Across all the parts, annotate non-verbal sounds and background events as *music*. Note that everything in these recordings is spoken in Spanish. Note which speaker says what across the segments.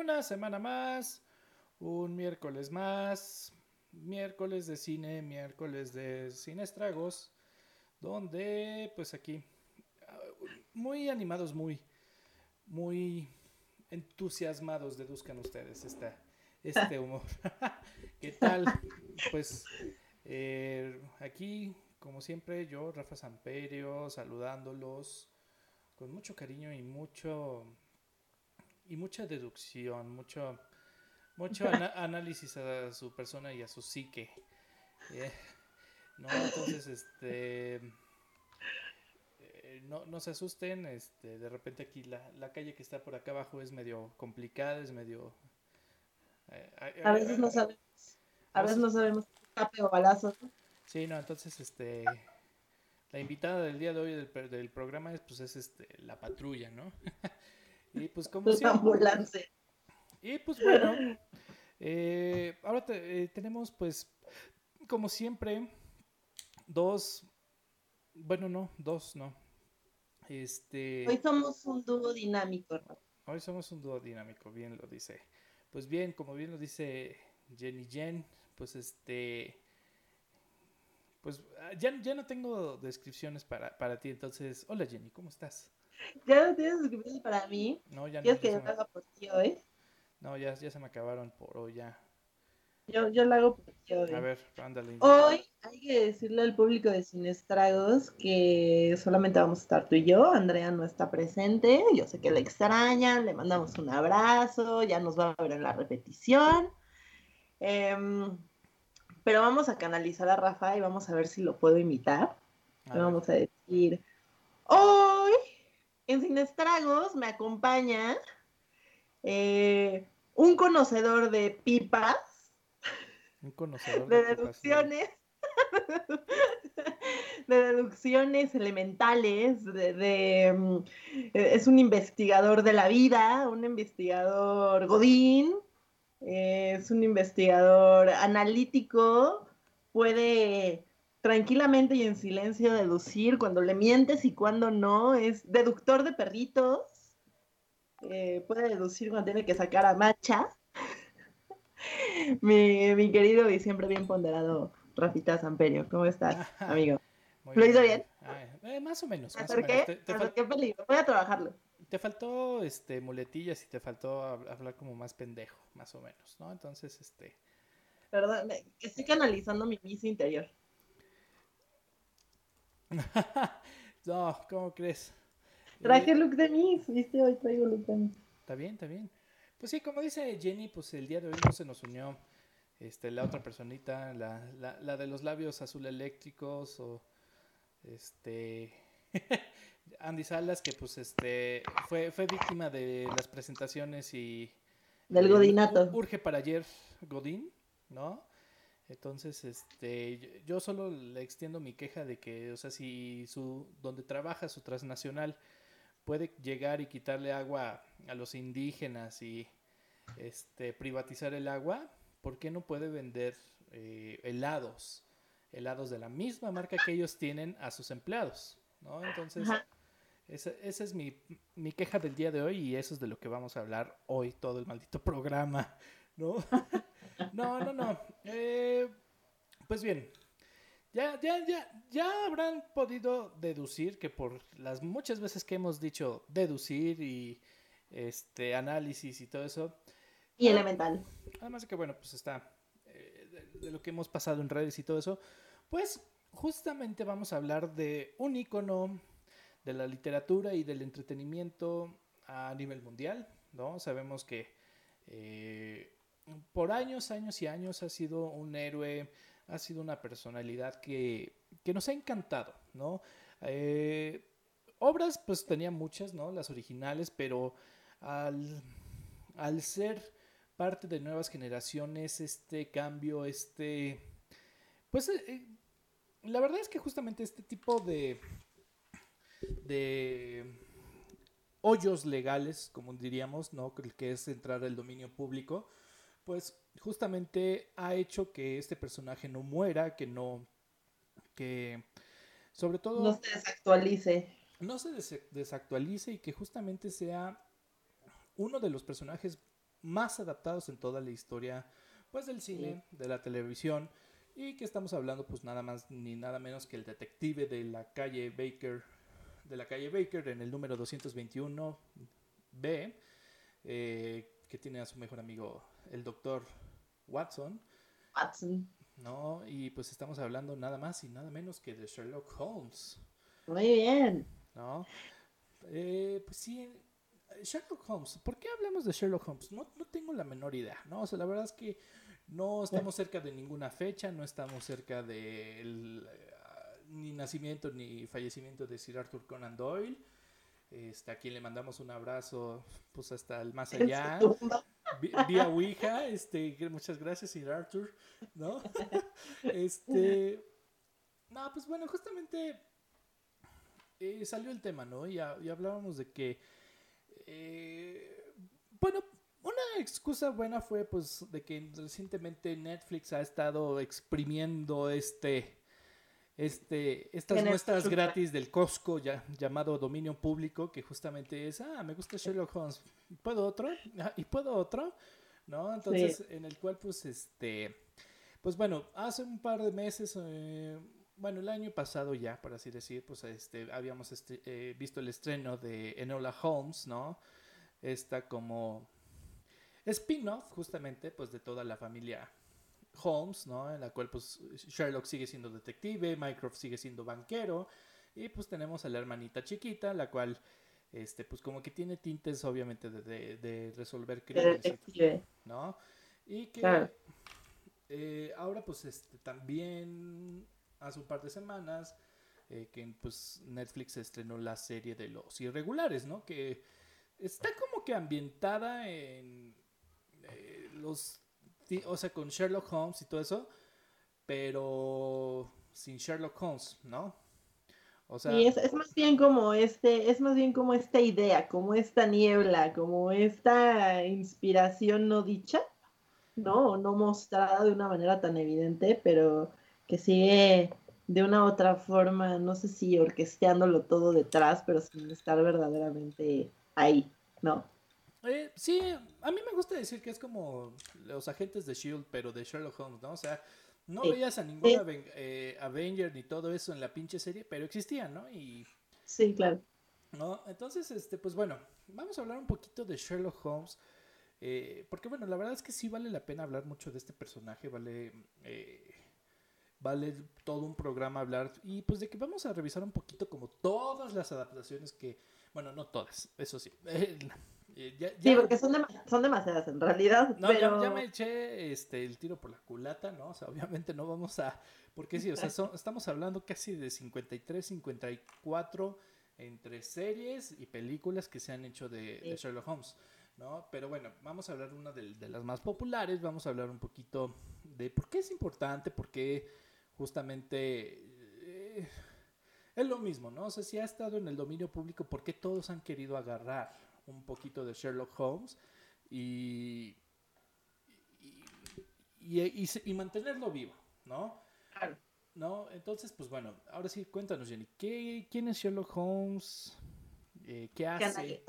Speaker 1: una semana más, un miércoles más, miércoles de cine, miércoles de cine estragos, donde pues aquí muy animados, muy, muy entusiasmados deduzcan ustedes esta, este humor. *laughs* ¿Qué tal? Pues eh, aquí, como siempre, yo, Rafa Samperio, saludándolos con mucho cariño y mucho y mucha deducción, mucho mucho *laughs* análisis a su persona y a su psique. Eh, no, entonces, este, eh, no, no se asusten, este, de repente aquí la, la calle que está por acá abajo es medio complicada, es medio...
Speaker 2: Eh, a veces no sabemos, a veces no sabemos si o balazo.
Speaker 1: Sí, no, entonces, este, la invitada del día de hoy del, del programa es, pues, es este, la patrulla, ¿no? *laughs* y pues como
Speaker 2: ambulancia.
Speaker 1: Y pues bueno, eh, ahora eh, tenemos pues, como siempre, dos, bueno, no, dos, no. Este...
Speaker 2: Hoy somos un dúo dinámico.
Speaker 1: Hoy somos un dúo dinámico, bien lo dice. Pues bien, como bien lo dice Jenny Jen, pues este... Pues ah, ya, ya no tengo descripciones para, para ti, entonces, hola Jenny, ¿cómo estás?
Speaker 2: ¿Ya no tienes descripciones para mí?
Speaker 1: No, ya no.
Speaker 2: ¿Quieres que yo haga por ti hoy?
Speaker 1: No, ya, ya se me acabaron por hoy, ya.
Speaker 2: Yo, yo lo hago por ti hoy.
Speaker 1: A ver, ándale.
Speaker 2: Hoy hay que decirle al público de Sin Estragos que solamente vamos a estar tú y yo. Andrea no está presente. Yo sé que le extrañan. Le mandamos un abrazo. Ya nos va a ver en la repetición. Em, pero vamos a canalizar a Rafa y vamos a ver si lo puedo imitar. Le vamos a decir: Hoy en Sin Estragos me acompaña eh, un conocedor de pipas.
Speaker 1: Un conocedor
Speaker 2: de, deducciones. *laughs* de deducciones elementales, de, mm, es un investigador de la vida, un investigador godín, es un investigador analítico, puede tranquilamente y en silencio deducir cuando le mientes y cuando no, es deductor de perritos, eh, puede deducir cuando tiene que sacar a Macha. *laughs* mi, querido y siempre bien ponderado Rafita Samperio, ¿cómo estás, *laughs* amigo? ¿Lo hizo bien?
Speaker 1: Eh, más o menos.
Speaker 2: Más peligro. Voy a trabajarlo.
Speaker 1: Te faltó este muletillas y te faltó hablar como más pendejo, más o menos, ¿no? Entonces, este.
Speaker 2: Perdón, estoy canalizando mi misa interior. *laughs*
Speaker 1: no, ¿cómo crees?
Speaker 2: Traje look de Miss, viste, hoy traigo look de Miss.
Speaker 1: Está bien, está bien. Pues sí, como dice Jenny, pues el día de hoy no se nos unió este, la otra personita, la, la, la de los labios azul eléctricos o este *laughs* Andy Salas, que pues este fue, fue víctima de las presentaciones y
Speaker 2: del Godinato.
Speaker 1: Urge para ayer Godín, ¿no? Entonces, este, yo solo le extiendo mi queja de que, o sea, si su, donde trabaja su transnacional puede llegar y quitarle agua a los indígenas y este, privatizar el agua, ¿por qué no puede vender eh, helados? Helados de la misma marca que ellos tienen a sus empleados, ¿no? Entonces, esa, esa, es mi, mi, queja del día de hoy y eso es de lo que vamos a hablar hoy, todo el maldito programa, ¿no? *laughs* no, no, no. Eh, pues bien, ya, ya, ya, ya habrán podido deducir que por las muchas veces que hemos dicho deducir y este análisis y todo eso.
Speaker 2: Y ah, elemental.
Speaker 1: Además de que, bueno, pues está eh, de, lo que hemos pasado en redes y todo eso. Pues justamente vamos a hablar de un icono de la literatura y del entretenimiento a nivel mundial, ¿no? Sabemos que eh, por años, años y años ha sido un héroe ha sido una personalidad que, nos ha encantado, ¿no? Eh, obras, pues tenía muchas, ¿no? Las originales, pero al, ser parte de nuevas generaciones, este cambio, este... Pues eh, eh, la verdad es que justamente este tipo de... de hoyos legales, como diríamos, ¿no? Que es entrar al dominio público, pues justamente ha hecho que este personaje no muera, que no, que sobre todo...
Speaker 2: No se desactualice.
Speaker 1: No se desactualice y que justamente sea uno de los personajes más adaptados en toda la historia pues del cine, de la televisión y que estamos hablando pues nada más ni nada menos que el detective de la calle Baker de la calle Baker en el número 221 B eh, que tiene a su mejor amigo el doctor Watson.
Speaker 2: Watson.
Speaker 1: No, y pues estamos hablando nada más y nada menos que de Sherlock Holmes.
Speaker 2: Muy bien.
Speaker 1: ¿No? Eh, pues sí, Sherlock Holmes. ¿Por qué hablamos de Sherlock Holmes? No, no tengo la menor idea, ¿no? O sea, la verdad es que no estamos cerca de ninguna fecha, no estamos cerca del eh, ni nacimiento ni fallecimiento de Sir Arthur Conan Doyle. Este, a quien le mandamos un abrazo, pues hasta el más allá. Vía Ouija, este, muchas gracias, Sir Arthur, ¿no? *laughs* este, no, pues bueno, justamente eh, salió el tema, ¿no? Y, hablábamos de que, eh, bueno, una excusa buena fue, pues, de que recientemente Netflix ha estado exprimiendo este este, estas muestras gratis del Costco ya, llamado dominio público, que justamente es, ah, me gusta Sherlock Holmes, ¿puedo otro? Ah, ¿Y puedo otro? ¿No? Entonces, en el cual, pues, este, pues bueno, hace un par de meses, eh, bueno, el año pasado ya, por así decir, pues, este, habíamos este, eh, visto el estreno de Enola Holmes, ¿no? Esta como spin-off, justamente, pues, de toda la familia Holmes, ¿no? En la cual pues Sherlock sigue siendo detective, Mycroft sigue siendo banquero y pues tenemos a la hermanita chiquita, la cual este pues como que tiene tintes obviamente de, resolver crímenes, ¿no? Y que eh, ahora pues este también hace un par de semanas eh, que pues Netflix estrenó la serie de los irregulares, ¿no? Que está como que ambientada en eh, los o sea, con Sherlock Holmes y todo eso, pero sin Sherlock Holmes, ¿no?
Speaker 2: O sea, sí, es, más bien como este, es más bien como esta idea, como esta niebla, como esta inspiración no dicha, ¿no? No mostrada de una manera tan evidente, pero que sigue de una u otra forma, no sé si orquesteándolo todo detrás, pero sin estar verdaderamente ahí, ¿no?
Speaker 1: Eh, sí, a mí me gusta decir que es como los agentes de Shield, pero de Sherlock Holmes, ¿no? O sea, no veías a ningún eh, Avenger ni todo eso en la pinche serie, pero existían, ¿no? Y,
Speaker 2: sí, claro.
Speaker 1: ¿no? Entonces, este, pues bueno, vamos a hablar un poquito de Sherlock Holmes. Eh, porque bueno, la verdad es que sí vale la pena hablar mucho de este personaje, vale, eh, vale todo un programa hablar y pues de que vamos a revisar un poquito como todas las adaptaciones que, bueno, no todas, eso sí, *laughs*
Speaker 2: Sí, porque son, son demasiadas en realidad.
Speaker 1: No, ya, me eché este, el tiro por la culata, ¿no? O sea, obviamente no vamos a... Porque sí, o sea, estamos hablando casi de 53, 54 entre series y películas que se han hecho de, Sherlock Holmes, ¿no? Pero bueno, vamos a hablar de una de, las más populares, vamos a hablar un poquito de por qué es importante, por qué justamente... Eh, es lo mismo, ¿no? O sea, si ha estado en el dominio público, ¿por qué todos han querido agarrar un poquito de Sherlock Holmes y, y, mantenerlo vivo, ¿no? Claro. ¿No? Entonces, pues bueno, ahora sí, cuéntanos, Jenny, ¿qué, ¿quién es Sherlock Holmes? Eh, ¿Qué hace?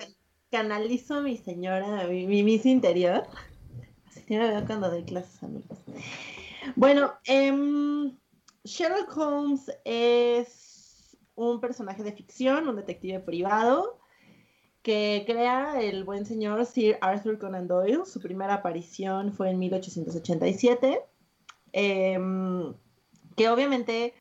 Speaker 2: Que analizo mi señora, mi, mi interior. Así me veo cuando doy clases, amigos. Bueno, em, Sherlock Holmes es un personaje de ficción, un detective privado que crea el buen señor Sir Arthur Conan Doyle. Su primera aparición fue en 1887, em, que obviamente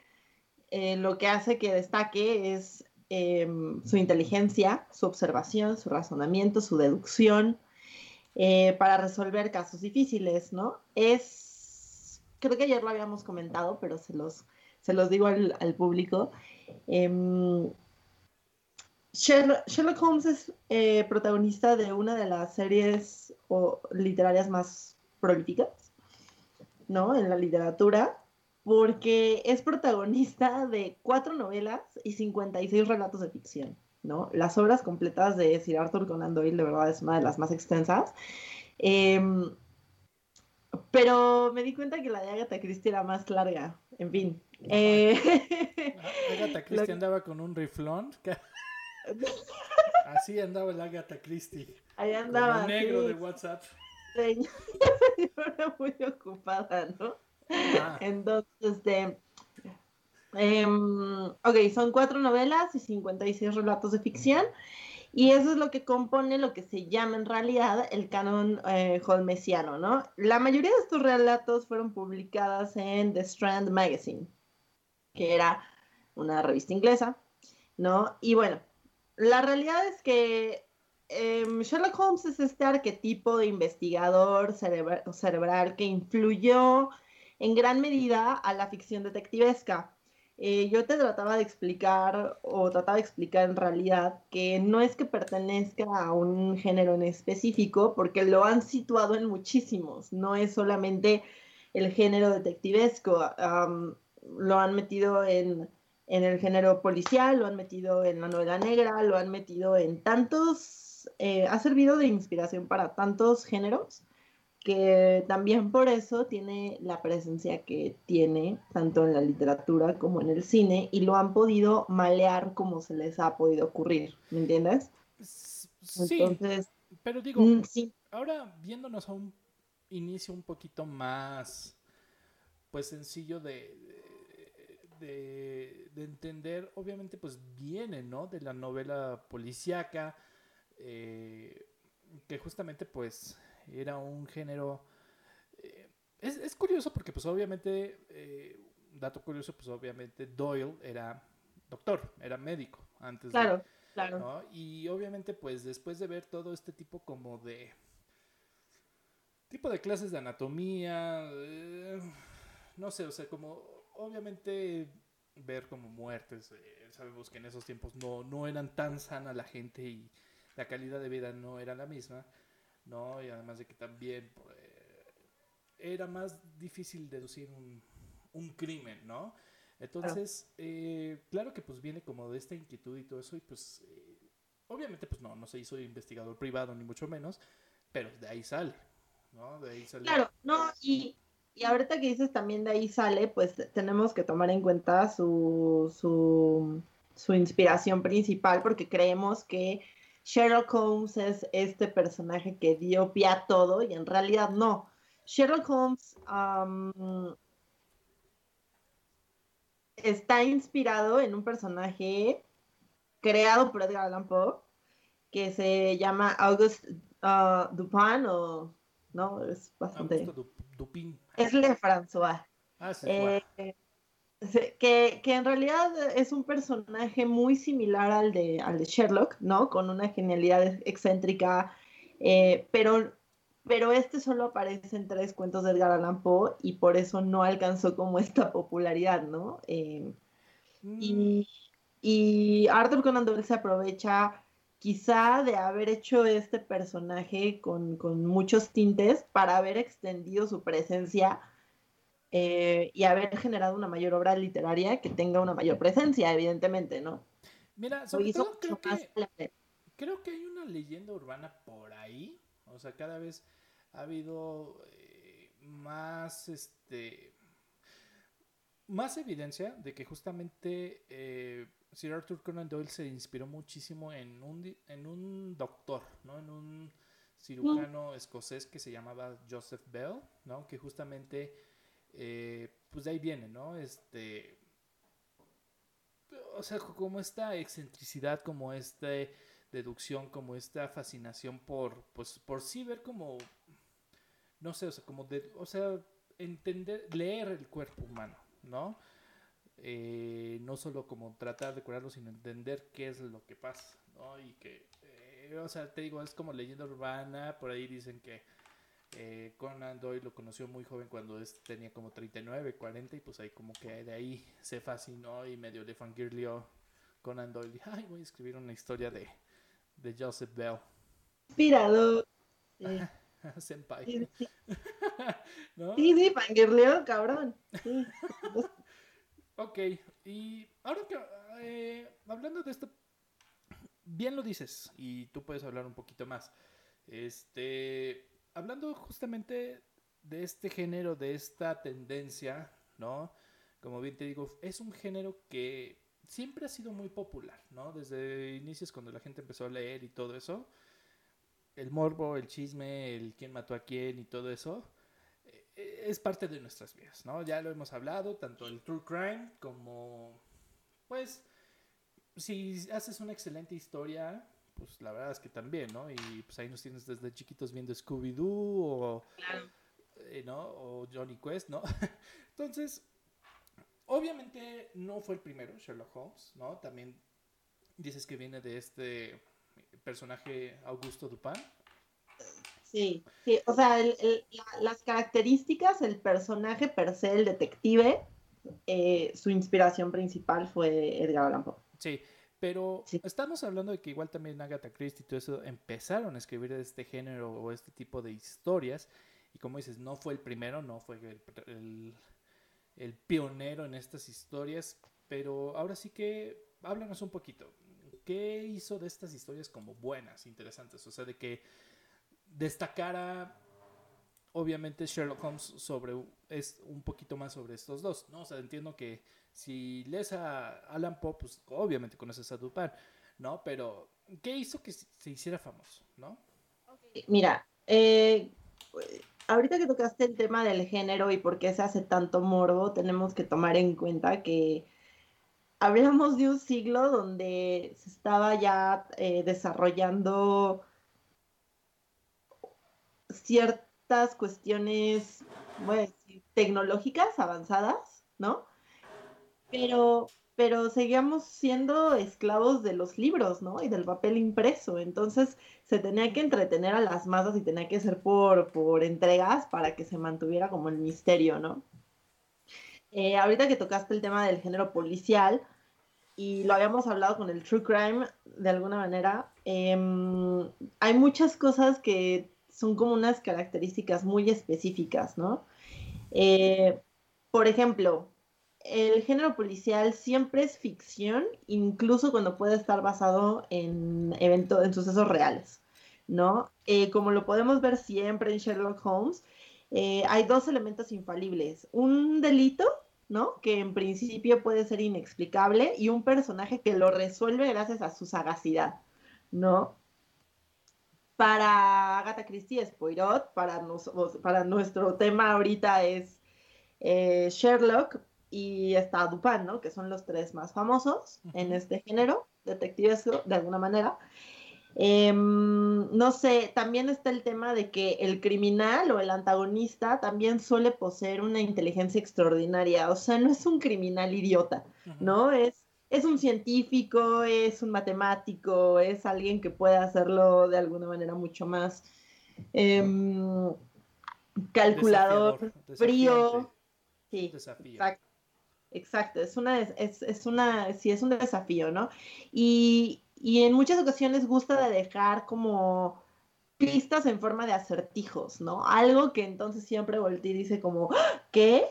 Speaker 2: eh, lo que hace que destaque es em, su inteligencia, su observación, su razonamiento, su deducción eh, para resolver casos difíciles, ¿no? Es, creo que ayer lo habíamos comentado, pero se los, se los digo al, al público. Sherlock, Holmes es eh, protagonista de una de las series literarias más prolíficas, ¿no? En la literatura, porque es protagonista de cuatro novelas y 56 relatos de ficción, ¿no? Las obras completas de Sir Arthur Conan Doyle, de verdad, es una de las más extensas. Em, pero me di cuenta que la de Agatha Christie era más larga. En fin. Eh,
Speaker 1: Agatha *laughs* Christie andaba con un riflón. *laughs* Así andaba el Agatha Christie.
Speaker 2: Ahí andaba.
Speaker 1: Como negro
Speaker 2: sí.
Speaker 1: de WhatsApp. *laughs*
Speaker 2: Señora muy ocupada, ¿no?
Speaker 1: Ah.
Speaker 2: Entonces, este. em, ok, son cuatro novelas y 56 relatos de ficción. Y eso es lo que compone lo que se llama en realidad el canon eh, holmesiano, ¿no? La mayoría de estos relatos fueron publicadas en The Strand Magazine, que era una revista inglesa, ¿no? Y bueno, la realidad es que em, Sherlock Holmes es este arquetipo de investigador cerebra- cerebral que influyó en gran medida a la ficción detectivesca. Eh, yo te trataba de explicar, o trataba de explicar en realidad, que no es que pertenezca a un género en específico, porque lo han situado en muchísimos, no es solamente el género detectivesco, lo han metido en, en el género policial, lo han metido en la novela negra, lo han metido en tantos, eh, ha servido de inspiración para tantos géneros que también por eso tiene la presencia que tiene, tanto en la literatura como en el cine, y lo han podido malear como se les ha podido ocurrir, ¿me entiendes?
Speaker 1: Sí,
Speaker 2: Entonces,
Speaker 1: pero digo,
Speaker 2: mm, sí,
Speaker 1: ahora viéndonos a un inicio un poquito más, pues sencillo de, de, de entender, obviamente pues viene, ¿no? De la novela policíaca, eh, que justamente pues era un género... eh, es, es curioso porque pues obviamente, eh, dato curioso, pues obviamente Doyle era doctor, era médico antes de...
Speaker 2: claro, claro.
Speaker 1: ¿no? Y obviamente, pues después de ver todo este tipo como de tipo de clases de anatomía, eh, no sé, o sea, como obviamente ver como muertes, eh, sabemos que en esos tiempos no, no eran tan sana la gente y la calidad de vida no era la misma, ¿no? Y además de que también pues, era más difícil deducir un, un crimen, ¿no? Entonces, eh, claro que pues viene como de esta inquietud y todo eso y pues eh, obviamente pues no, no se hizo investigador privado ni mucho menos, pero de ahí sale, ¿no? De ahí sale.
Speaker 2: Claro, no, y, y ahorita que dices también de ahí sale, pues tenemos que tomar en cuenta su, su, inspiración principal, porque creemos que Sherlock Holmes es este personaje que dio pie a todo, y en realidad no. Sherlock Holmes está inspirado en un personaje creado por Edgar Allan Poe, que se llama Auguste ah, Dupin, o no, es bastante.
Speaker 1: Du- Dupin.
Speaker 2: Es Le François.
Speaker 1: Ah, sí,
Speaker 2: Eh, se- que, que en realidad es un personaje muy similar al de, al de Sherlock, ¿no? Con una genialidad excéntrica, eh, pero, pero este solo aparece en tres cuentos de Edgar Allan Poe y por eso no alcanzó como esta popularidad, ¿no? Eh,
Speaker 1: Mm,
Speaker 2: y, y Arthur Conan Doyle se aprovecha quizá de haber hecho este personaje con, con muchos tintes para haber extendido su presencia eh, y haber generado una mayor obra literaria que tenga una mayor presencia, evidentemente, ¿no?
Speaker 1: Mira, sobre todo creo que, creo que hay una leyenda urbana por ahí. O sea, cada vez ha habido eh, más este más evidencia de que justamente eh, Sir Arthur Conan Doyle se inspiró muchísimo en un, en un doctor, ¿no? En un cirujano escocés que se llamaba Joseph Bell, ¿no? Que justamente, eh, pues de ahí viene, ¿no? Este, o sea, como esta excentricidad, como esta deducción, como esta fascinación por, pues, por sí ver como, no sé, o sea, como de, o sea, entender, leer el cuerpo humano, ¿no? Eh, no solo como tratar de curarlo, sino entender qué es lo que pasa, ¿no? Y que, eh, o sea, te digo, es como leyenda urbana, por ahí dicen que eh, Conan Doyle lo conoció muy joven cuando es- tenía como 39, 40 y pues ahí como que de ahí se fascinó y medio le fangirlió Conan Doyle. Ay, voy a escribir una historia de, de Joseph Bell.
Speaker 2: Inspirador. Sí, *laughs*
Speaker 1: Senpai.
Speaker 2: sí, sí, *laughs*
Speaker 1: ¿No?
Speaker 2: sí, sí, fangirleo, cabrón. Sí.
Speaker 1: Ok, y ahora que eh, hablando de esto, bien lo dices, y tú puedes hablar un poquito más. Este, hablando justamente de este género, de esta tendencia, ¿no? Como bien te digo, es un género que siempre ha sido muy popular, ¿no? Desde inicios cuando la gente empezó a leer y todo eso, el morbo, el chisme, el quién mató a quién y todo eso, es parte de nuestras vidas, ¿no? Ya lo hemos hablado, tanto el true crime como, pues, si haces una excelente historia, pues la verdad es que también, ¿no? Y pues ahí nos tienes desde chiquitos viendo Scooby-Doo o, eh, ¿no? o Johnny Quest, ¿no? *laughs* Entonces, obviamente no fue el primero, Sherlock Holmes, ¿no? También dices que viene de este personaje Augusto Dupin.
Speaker 2: Sí, sí, o sea, las características, el personaje per se, el detective, eh, su inspiración principal fue Edgar Allan Poe.
Speaker 1: Sí, pero estamos hablando de que igual también Agatha Christie y todo eso empezaron a escribir este género o este tipo de historias. Y como dices, no fue el primero, no fue el, el, pionero en estas historias. Pero ahora sí que háblanos un poquito. ¿Qué hizo de estas historias como buenas, interesantes? O sea, de que destacara obviamente Sherlock Holmes sobre es un poquito más sobre estos dos, ¿no? O sea, entiendo que si lees a Alan Poe, pues obviamente conoces a Dupin, ¿no? Pero, ¿qué hizo que se hiciera famoso, no?
Speaker 2: Mira, eh, ahorita que tocaste el tema del género y por qué se hace tanto morbo, tenemos que tomar en cuenta que hablamos de un siglo donde se estaba ya eh, desarrollando ciertas cuestiones, tecnológicas avanzadas, ¿no? pero, pero seguíamos siendo esclavos de los libros, ¿no? Y del papel impreso. Entonces se tenía que entretener a las masas y tenía que ser por, por entregas para que se mantuviera como el misterio, ¿no? Eh, ahorita que tocaste el tema del género policial, y lo habíamos hablado con el True Crime de alguna manera, em, hay muchas cosas que son como unas características muy específicas, ¿no? Eh, por ejemplo, el género policial siempre es ficción, incluso cuando puede estar basado en eventos, en sucesos reales, ¿no? Eh, como lo podemos ver siempre en Sherlock Holmes, eh, hay dos elementos infalibles. Un delito, ¿no? Que en principio puede ser inexplicable y un personaje que lo resuelve gracias a su sagacidad, ¿no? Para Agatha Christie es Poirot, para, para nuestro tema ahorita es eh, Sherlock, y está Dupin, ¿no? Que son los tres más famosos en este género, detectivesco, de alguna manera. Em, no sé, también está el tema de que el criminal o el antagonista también suele poseer una inteligencia extraordinaria, o sea, no es un criminal idiota, ¿no? Es, es un científico, es un matemático, es alguien que puede hacerlo de alguna manera mucho más em, calculador, frío. Sí, exacto. Exacto, es una, es, es una, sí, es un desafío, ¿no? Y, y en muchas ocasiones gusta de dejar como pistas en forma de acertijos, ¿no? Algo que entonces siempre voltea y dice como, ¡Ah! ¿qué?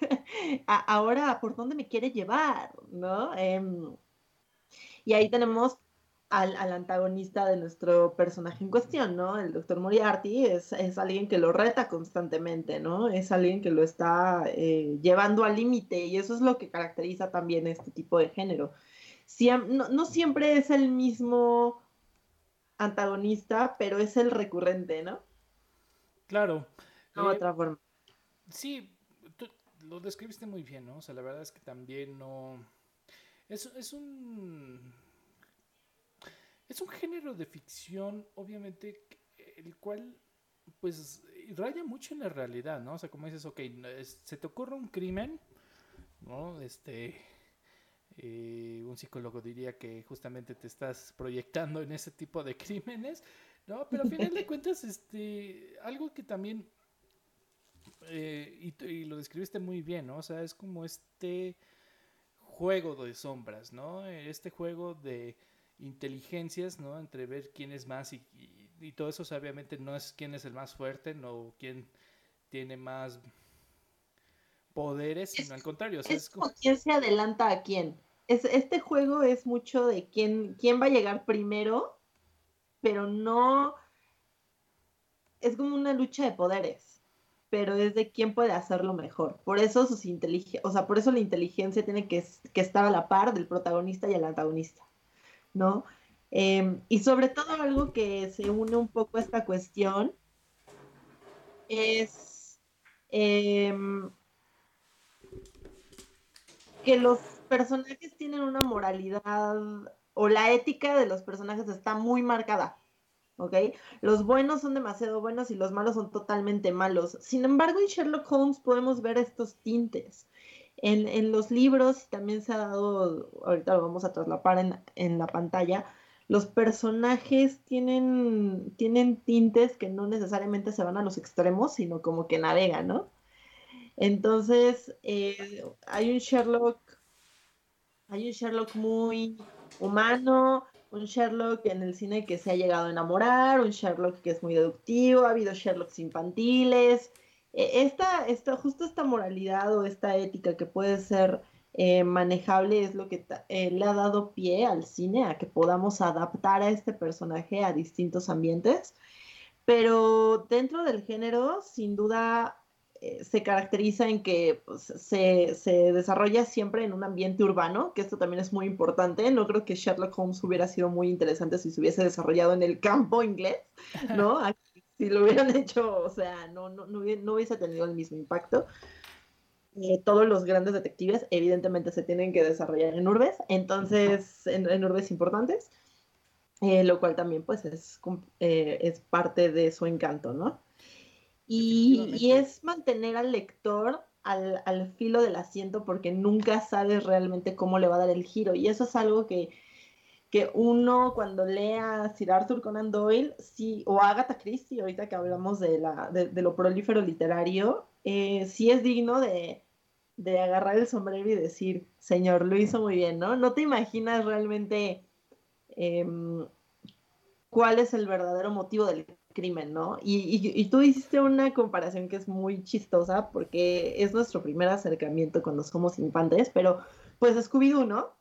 Speaker 2: *laughs* Ahora, ¿por dónde me quiere llevar? ¿No? Em, y ahí tenemos al, antagonista de nuestro personaje en cuestión, ¿no? El doctor Moriarty es, alguien que lo reta constantemente, ¿no? Es alguien que lo está eh, llevando al límite y eso es lo que caracteriza también este tipo de género. no, siempre es el mismo antagonista, pero es el recurrente, ¿no?
Speaker 1: Claro.
Speaker 2: De eh, otra forma.
Speaker 1: Sí, tú lo describiste muy bien, ¿no? O sea, la verdad es que también no... Es, es un es un género de ficción, obviamente, el cual, pues, raya mucho en la realidad, ¿no? O sea, como dices, ok, se te ocurre un crimen, ¿no? Este, eh, un psicólogo diría que justamente te estás proyectando en ese tipo de *laughs* crímenes, ¿no? Pero al final de cuentas, este, algo que también, eh, y, y, lo describiste muy bien, ¿no? O sea, es como este juego de sombras, ¿no? Este juego de inteligencias, ¿no? Entre ver quién es más y, y, todo eso, obviamente no es quién es el más fuerte, no quién tiene más poderes, sino al contrario.
Speaker 2: es, como... quién se adelanta a quién. Es, este juego es mucho de quién, quién va a llegar primero, pero no... Es como una lucha de poderes. pero es de quién puede hacerlo mejor. Por eso sus o sea, por eso la inteligencia tiene que, estar a la par del protagonista y el antagonista, ¿no? Em, y sobre todo algo que se une un poco a esta cuestión es em, que los personajes tienen una moralidad o la ética de los personajes está muy marcada. ¿ok? Los buenos son demasiado buenos y los malos son totalmente malos. Sin embargo, en Sherlock Holmes podemos ver estos tintes. En, los libros también se ha dado, ahorita lo vamos a traslapar en, en la pantalla, los personajes tienen, tienen tintes que no necesariamente se van a los extremos, sino como que navegan, ¿no? Entonces, eh, hay un Sherlock, hay un Sherlock muy humano, un Sherlock en el cine que se ha llegado a enamorar, un Sherlock que es muy deductivo, ha habido Sherlocks infantiles. E, esta, esta, justo esta moralidad o esta ética que puede ser eh, manejable es lo que eh, le ha dado pie al cine a que podamos adaptar a este personaje a distintos ambientes. Pero dentro del género, sin duda, eh, se caracteriza en que pues, se, desarrolla siempre en un ambiente urbano, que esto también es muy importante. No creo que Sherlock Holmes hubiera sido muy interesante si se hubiese desarrollado en el campo inglés, ¿no? si lo hubieran *laughs* hecho, o sea, no, no, no, hubiese tenido el mismo impacto. Eh, todos los grandes detectives evidentemente se tienen que desarrollar en urbes, entonces en, urbes importantes, eh, lo cual también pues es, es parte de su encanto, ¿no? Y, es mantener al lector al, filo del asiento porque nunca sabes realmente cómo le va a dar el giro. Y eso es algo que, que uno cuando lea Sir Arthur Conan Doyle, sí, o Agatha Christie, ahorita que hablamos de, la, de, lo prolífero literario, eh, sí es digno de, de agarrar el sombrero y decir, señor, lo hizo muy bien, ¿no? No te imaginas realmente em, cuál es el verdadero motivo del crimen, ¿no? Y, tú hiciste una comparación que es muy chistosa porque es nuestro primer acercamiento cuando somos infantes, pero pues Scooby-Doo, ¿no?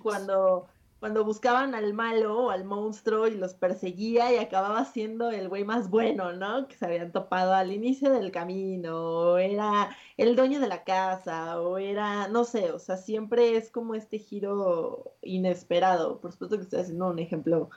Speaker 2: Cuando, cuando buscaban al malo o al monstruo y los perseguía y acababa siendo el güey más bueno, ¿no? Que se habían topado al inicio del camino, o era el dueño de la casa, o era, no sé, o sea, siempre es como este giro inesperado. Por supuesto que estoy haciendo un ejemplo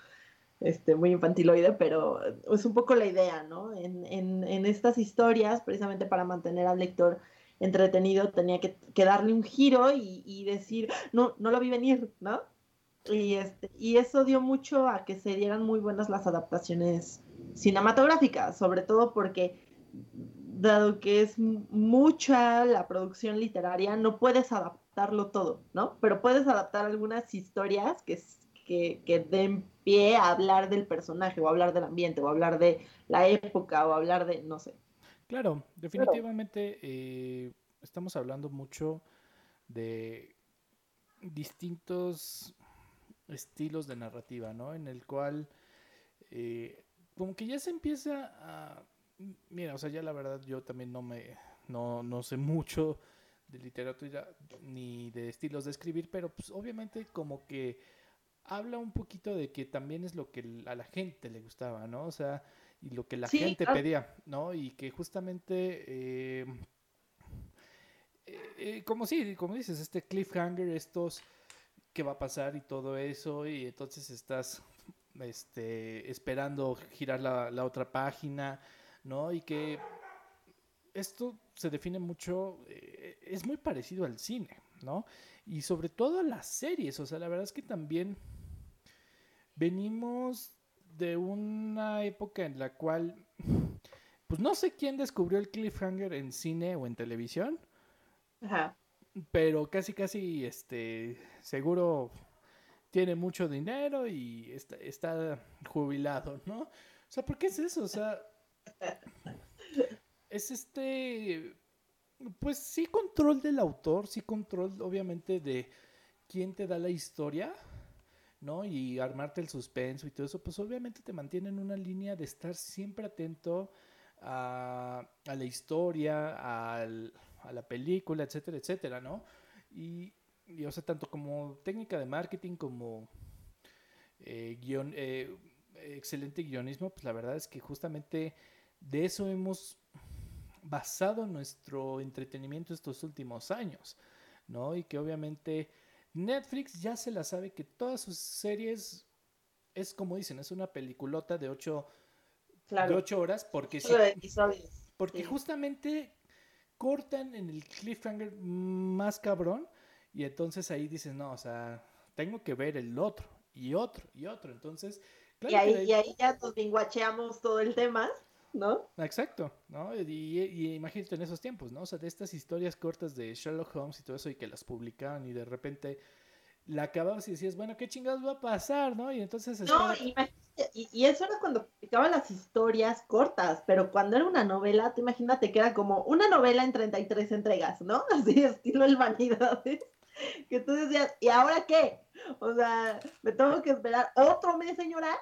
Speaker 2: este, muy infantiloide, pero es un poco la idea, ¿no? En, en, estas historias, precisamente para mantener al lector entretenido, tenía que, darle un giro y, decir, no, no lo vi venir, ¿no? Y, este, y eso dio mucho a que se dieran muy buenas las adaptaciones cinematográficas, sobre todo porque dado que es mucha la producción literaria, no puedes adaptarlo todo, ¿no? Pero puedes adaptar algunas historias que, que, que den pie a hablar del personaje, o hablar del ambiente, o hablar de la época, o hablar de, no sé.
Speaker 1: Claro, definitivamente eh, estamos hablando mucho de distintos estilos de narrativa, ¿no? En el cual, eh, como que ya se empieza a... Mira, o sea, ya la verdad yo también no me... No, no sé mucho de literatura ni de estilos de escribir, pero pues obviamente como que habla un poquito de que también es lo que a la gente le gustaba, ¿no? O sea, y lo que la gente pedía, ¿no? Y que justamente, eh, eh, eh, como sí, como dices, este cliffhanger, estos, ¿qué va a pasar y todo eso? Y entonces estás este, esperando girar la, la otra página, ¿no? Y que esto se define mucho, es muy parecido al cine, ¿no? Y sobre todo a las series, o sea, la verdad es que también venimos de una época en la cual, *laughs* pues no sé quién descubrió el cliffhanger en cine o en televisión. Ajá. Pero casi, casi, este, seguro tiene mucho dinero y está, está jubilado, ¿no? O sea, ¿por qué es eso? O sea, *laughs* es este, pues sí control del autor, sí control obviamente de quién te da la historia ¿no? Y armarte el suspenso y todo eso, pues obviamente te mantiene en una línea de estar siempre atento a, la historia, a la película, etcétera, etcétera, ¿no? Y, o sea, tanto como técnica de marketing como eh, eh, excelente guionismo, pues la verdad es que justamente de eso hemos basado nuestro entretenimiento estos últimos años, ¿no? Y que obviamente Netflix ya se la sabe que todas sus series es como dicen, es una peliculota de ocho, de ocho horas porque, porque justamente cortan en el cliffhanger más cabrón y entonces ahí dices, no, o sea, tengo que ver el otro y otro y otro. Entonces,
Speaker 2: y, ahí, ya nos binguacheamos todo el tema, ¿no?
Speaker 1: Exacto, ¿no? Y, imagínate en esos tiempos, ¿no? O sea, de estas historias cortas de Sherlock Holmes y todo eso y que las publicaban y de repente la acababas y decías, bueno, ¿qué chingados va a pasar, no? Y entonces...
Speaker 2: No, y, eso era cuando publicaban las historias cortas, pero cuando era una novela, tú imagínate que era como una novela en 33 entregas, ¿no? *laughs* Así, estilo El Vanidades. Que tú decías, ¿y ahora qué? O sea, me tengo que esperar otro mes, señora.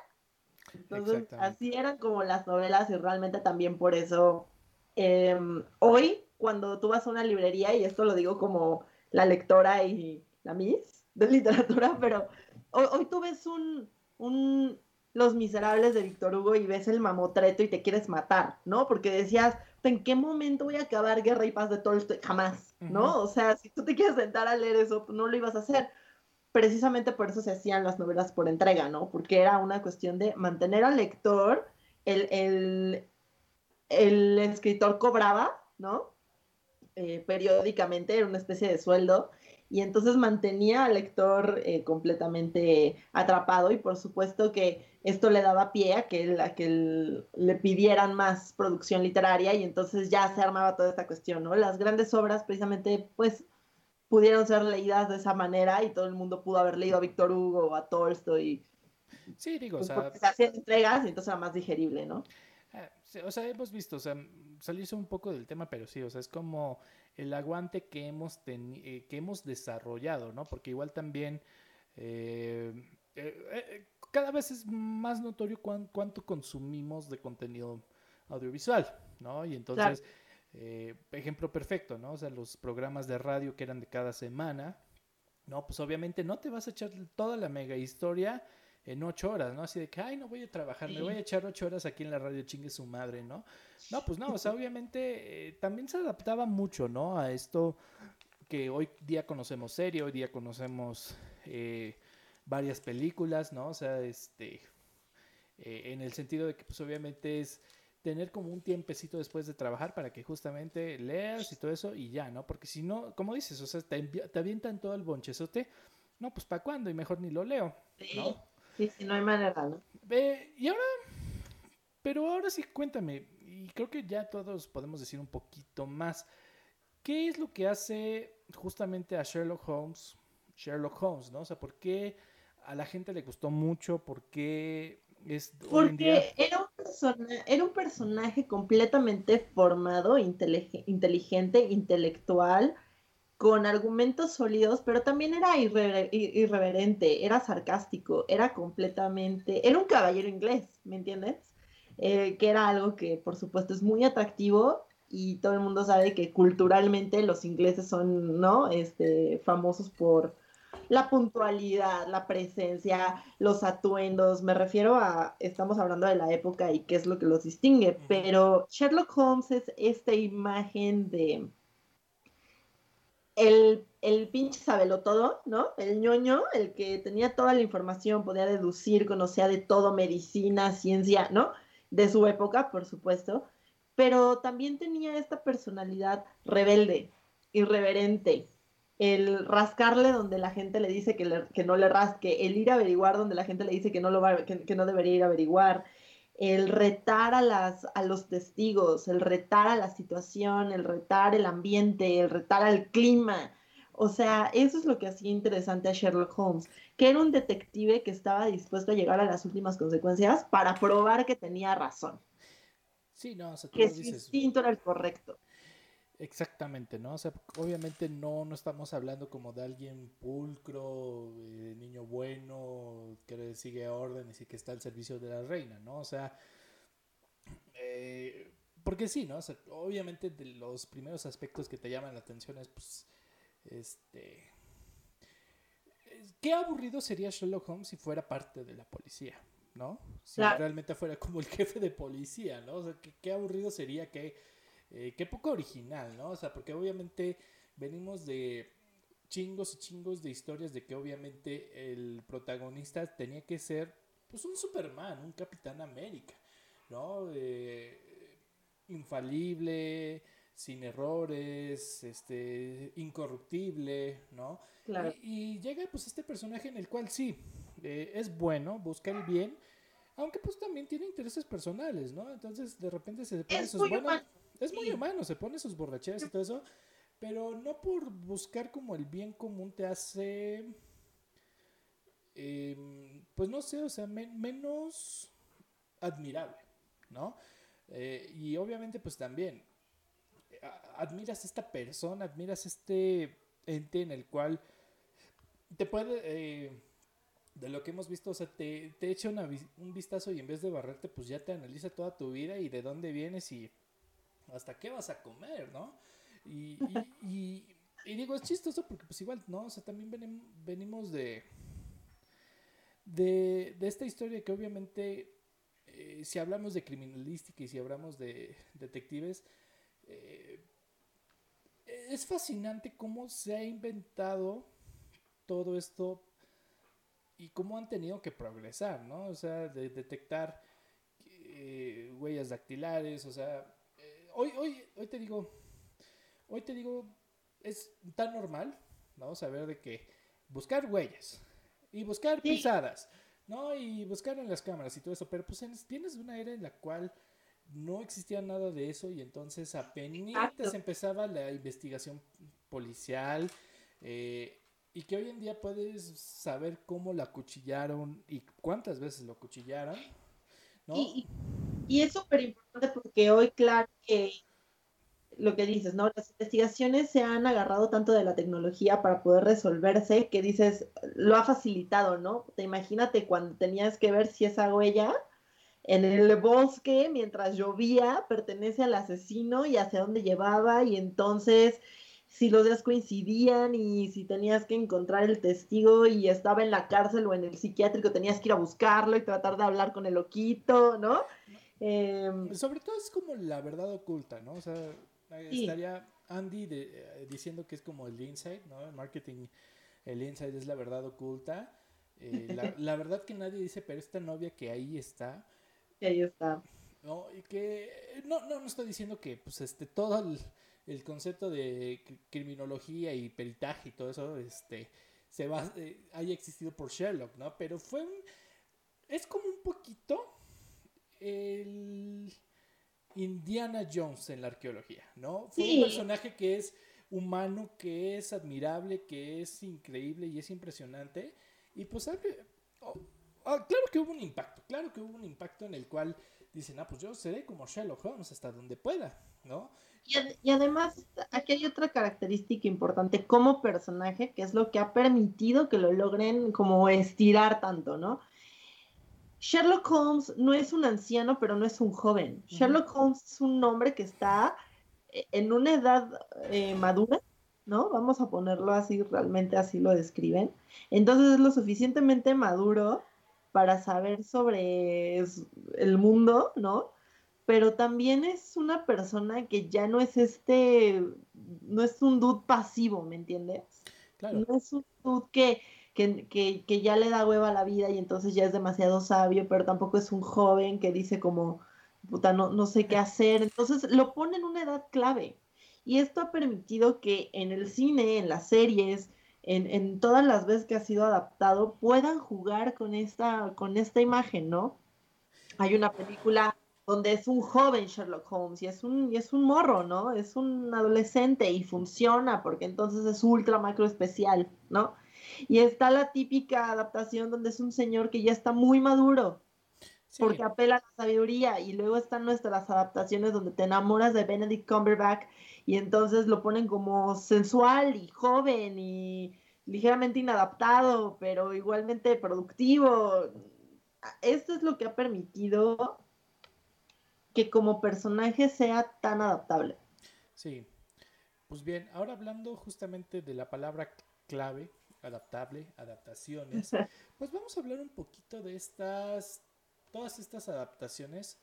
Speaker 2: Entonces, así eran como las novelas y realmente también por eso, em, hoy, cuando tú vas a una librería, y esto lo digo como la lectora y la Miss, de *laughs* literatura, pero hoy, tú ves un, un, Los Miserables de Víctor Hugo y ves el mamotreto y te quieres matar, ¿no? Porque decías, ¿en qué momento voy a acabar Guerra y Paz de Tolstoy? Jamás, ¿no? O sea, si tú te quieres sentar a leer eso, pues, no lo ibas a hacer. Precisamente por eso se hacían las novelas por entrega, ¿no? Porque era una cuestión de mantener al lector, el, el, el escritor cobraba, ¿no? Eh, periódicamente, era una especie de sueldo, y entonces mantenía al lector eh, completamente atrapado y por supuesto que esto le daba pie a que, a que le pidieran más producción literaria y entonces ya se armaba toda esta cuestión, ¿no? Las grandes obras precisamente pues pudieron ser leídas de esa manera y todo el mundo pudo haber leído a Víctor Hugo o a Tolstoy.
Speaker 1: Sí, digo,
Speaker 2: pues, o sea... Se hacían entregas y entonces era más digerible, ¿no?
Speaker 1: Eh, o sea, hemos visto, o sea, salirse un poco del tema, pero sí, o sea, es como el aguante que hemos, eh, que hemos desarrollado, ¿no? Porque igual también eh, eh, cada vez es más notorio cuánto consumimos de contenido audiovisual, ¿no? Y entonces, ejemplo perfecto, ¿no? O sea, los programas de radio que eran de cada semana, ¿no? Pues obviamente no te vas a echar toda la mega historia en ocho horas, ¿no? Así de que, ay, no voy a trabajar, me voy a echar ocho horas aquí en la radio, chingue su madre, ¿no? No, pues no, o sea, *laughs* obviamente eh, también se adaptaba mucho, ¿no? A esto que hoy día conocemos serie, hoy día conocemos eh, varias películas, ¿no? O sea, este, eh, en el sentido de que, pues obviamente es tener como un tiempecito después de trabajar para que justamente leas y todo eso y ya, ¿no? Porque si no, como dices, o sea, te, te avientan todo el bonchezote, no, pues ¿para cuándo? Y mejor ni lo leo, ¿no?
Speaker 2: Sí, sí, no hay manera, ¿no?
Speaker 1: y ahora, pero ahora sí, cuéntame, y creo que ya todos podemos decir un poquito más, ¿qué es lo que hace justamente a Sherlock Holmes, Sherlock Holmes, ¿no? O sea, ¿por qué a la gente le gustó mucho? ¿Por qué
Speaker 2: Porque era, un un personaje completamente formado, inteligente, intelectual, con argumentos sólidos, pero también era irreverente, era sarcástico, era completamente, era un caballero inglés, ¿me entiendes? Eh, que era algo que por supuesto es muy atractivo y todo el mundo sabe que culturalmente los ingleses son, ¿no? Este, famosos por la puntualidad, la presencia, los atuendos, me refiero a, estamos hablando de la época y qué es lo que los distingue, pero Sherlock Holmes es esta imagen de el, el pinche sabelo todo, ¿no? El ñoño, el que tenía toda la información, podía deducir, conocía de todo, medicina, ciencia, ¿no? De su época, por supuesto, pero también tenía esta personalidad rebelde, irreverente, el rascarle donde la gente le dice que, que no le rasque, el ir a averiguar donde la gente le dice que no, lo va, que no debería ir a averiguar, el retar a, las, a los testigos, el retar a la situación, el retar el ambiente, el retar al clima. O sea, eso es lo que hacía interesante a Sherlock Holmes, que era un detective que estaba dispuesto a llegar a las últimas consecuencias para probar que tenía razón.
Speaker 1: Sí, no, o sea,
Speaker 2: que su instinto era el correcto.
Speaker 1: Exactamente, ¿no? O sea, obviamente no, no estamos hablando como de alguien pulcro, eh, niño bueno, que sigue órdenes y que está al servicio de la reina, ¿no? O sea, eh, porque sí, ¿no? O sea, obviamente de los primeros aspectos que te llaman la atención es, pues, este... Qué aburrido sería Sherlock Holmes si fuera parte de la policía, ¿no? Si realmente fuera como el *laughs* jefe de policía, ¿no? O sea, qué, qué aburrido sería que eh, qué poco original, ¿no? O sea, porque obviamente venimos de chingos y chingos de historias de que obviamente el protagonista tenía que ser pues un Superman, un Capitán América, ¿no? infalible, sin errores, este, incorruptible, ¿no?
Speaker 2: Claro.
Speaker 1: Y, llega pues este personaje en el cual sí, eh, es bueno, busca el bien, aunque pues también tiene intereses personales, ¿no? Entonces de repente se pone
Speaker 2: es
Speaker 1: sus
Speaker 2: muy
Speaker 1: buenas...
Speaker 2: humano.
Speaker 1: Es muy
Speaker 2: Sí.
Speaker 1: humano, se pone sus borracheras y todo eso, pero no por buscar como el bien común te hace, em, pues no sé, o sea, men- menos admirable, ¿no? Eh, y obviamente pues también eh, admiras a esta persona, admiras este ente en el cual te puede, eh, de lo que hemos visto, o sea, te, te echa una un vistazo y en vez de barrerte, pues ya te analiza toda tu vida y de dónde vienes y hasta qué vas a comer, ¿no? Y, digo, es chistoso porque pues igual, ¿no? O sea, también venim- venimos de, de, de esta historia que obviamente, eh, si hablamos de criminalística y si hablamos de detectives, eh, es fascinante cómo se ha inventado todo esto y cómo han tenido que progresar, ¿no? O sea, de detectar eh, huellas dactilares, o sea, hoy, hoy, hoy te digo, hoy te digo, es tan normal, ¿no? Saber de que buscar huellas y buscar
Speaker 2: Sí.
Speaker 1: pisadas, ¿no? Y buscar en las cámaras y todo eso, pero pues en- vienes de una era en la cual no existía nada de eso y entonces apenas empezaba la investigación policial eh, y que hoy en día puedes saber cómo la cuchillaron y cuántas veces lo cuchillaron, ¿no?
Speaker 2: Y, y- y es súper importante porque hoy, claro que lo que dices, ¿no? Las investigaciones se han agarrado tanto de la tecnología para poder resolverse que dices, lo ha facilitado, ¿no? Te imagínate cuando tenías que ver si esa huella en el bosque mientras llovía pertenece al asesino y hacia dónde llevaba y entonces si los días coincidían y si tenías que encontrar el testigo y estaba en la cárcel o en el psiquiátrico tenías que ir a buscarlo y tratar de hablar con el loquito, ¿no? Em,
Speaker 1: Sobre todo es como la verdad oculta, ¿no? O sea, eh,
Speaker 2: Sí.
Speaker 1: estaría Andy de- eh, diciendo que es como el insight, ¿no? El marketing, el insight es la verdad oculta. Eh, la, *laughs* la verdad que nadie dice, pero esta novia que ahí está,
Speaker 2: y ahí está.
Speaker 1: ¿no? Y que no, no, no estoy diciendo que pues este todo el, el concepto de cri- criminología y peritaje y todo eso, este, se va, eh, haya existido por Sherlock, ¿no? Pero fue un, es como un poquito el Indiana Jones en la arqueología, ¿no? Fue
Speaker 2: Sí.
Speaker 1: un personaje que es humano, que es admirable, que es increíble y es impresionante. Y pues oh, ah, claro que hubo un impacto, claro que hubo un impacto en el cual dicen, ah, pues yo seré como Sherlock Holmes hasta donde pueda, ¿no?
Speaker 2: Y, ad- y además, aquí hay otra característica importante como personaje, que es lo que ha permitido que lo logren como estirar tanto, ¿no? Sherlock Holmes no es un anciano, pero no es un joven. Sherlock Holmes es un hombre que está eh, en una edad eh, madura, ¿no? Vamos a ponerlo así, realmente así lo describen. Entonces es lo suficientemente maduro para saber sobre el mundo, ¿no? Pero también es una persona que ya no es este, no es un dude pasivo, ¿me entiendes?
Speaker 1: Claro,
Speaker 2: No es un dude que, que, ya le da hueva a la vida y entonces ya es demasiado sabio, pero tampoco es un joven que dice como, puta, no, no sé qué hacer. Entonces lo pone en una edad clave. Y esto ha permitido que en el cine, en las series, en, en todas las veces que ha sido adaptado, puedan jugar con esta, con esta imagen, ¿no? Hay una película donde es un joven Sherlock Holmes y es un, y es un morro, ¿no? Es un adolescente y funciona porque entonces es ultra macro especial, ¿no? Y está la típica adaptación donde es un señor que ya está muy maduro
Speaker 1: sí,
Speaker 2: porque apela a la sabiduría y luego están nuestras adaptaciones donde te enamoras de Benedict Cumberbatch y entonces lo ponen como sensual y joven y ligeramente inadaptado, pero igualmente productivo. Esto es lo que ha permitido que como personaje sea tan adaptable.
Speaker 1: sí. Pues bien, ahora hablando justamente de la palabra clave, adaptable, adaptaciones, *laughs* pues vamos a hablar un poquito de estas, todas estas adaptaciones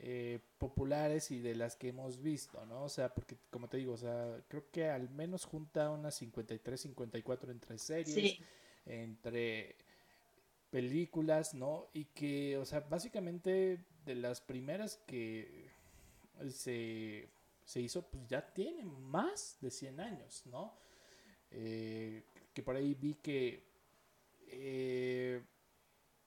Speaker 1: eh, populares y de las que hemos visto, ¿no? O sea, porque como te digo, o sea, creo que al menos junta unas 53, 54 entre series, entre películas, ¿no? Y que, o sea, básicamente de las primeras que se, hizo, pues ya tiene más de 100 años, ¿no? Eh, que por ahí vi que eh,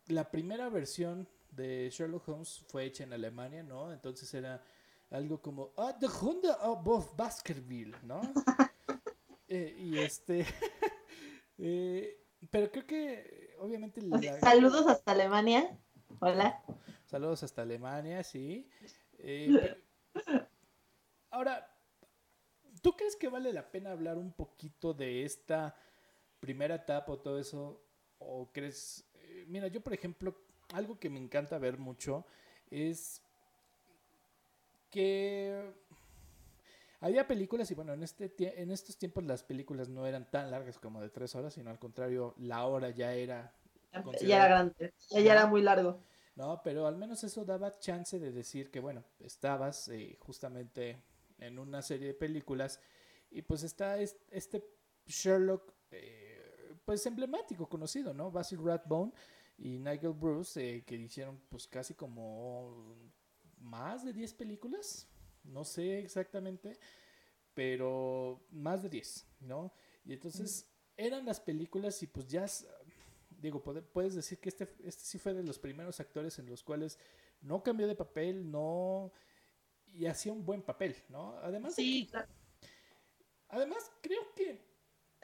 Speaker 1: la primera versión de Sherlock Holmes fue hecha en Alemania, ¿no? Entonces era algo como, ah, The Hunde of Baskerville, ¿no? *laughs* Eh, y este, *laughs* eh, pero creo que obviamente...
Speaker 2: Saludos hasta Alemania, hola.
Speaker 1: Saludos hasta Alemania, sí. Eh, *laughs* ahora, ¿tú crees que vale la pena hablar un poquito de esta primera etapa o todo eso? ¿O crees, mira, yo por ejemplo algo que me encanta ver mucho es que había películas y bueno, en, este, en estos tiempos las películas no eran tan largas como de tres horas, sino al contrario, la hora ya era...
Speaker 2: Ya era grande, ya, era muy largo.
Speaker 1: No, pero al menos eso daba chance de decir que bueno, estabas eh, justamente en una serie de películas y pues está este Sherlock, eh, pues emblemático, conocido, ¿no? Basil Rathbone y Nigel Bruce, eh, que hicieron pues casi como más de 10 películas, no sé exactamente, pero más de 10, ¿no? Y entonces eran las películas y pues ya, digo, puedes decir que este, este sí fue de los primeros actores en los cuales no cambió de papel, no... Y hacía un buen papel, ¿no? Además...
Speaker 2: Sí, claro.
Speaker 1: Además, creo que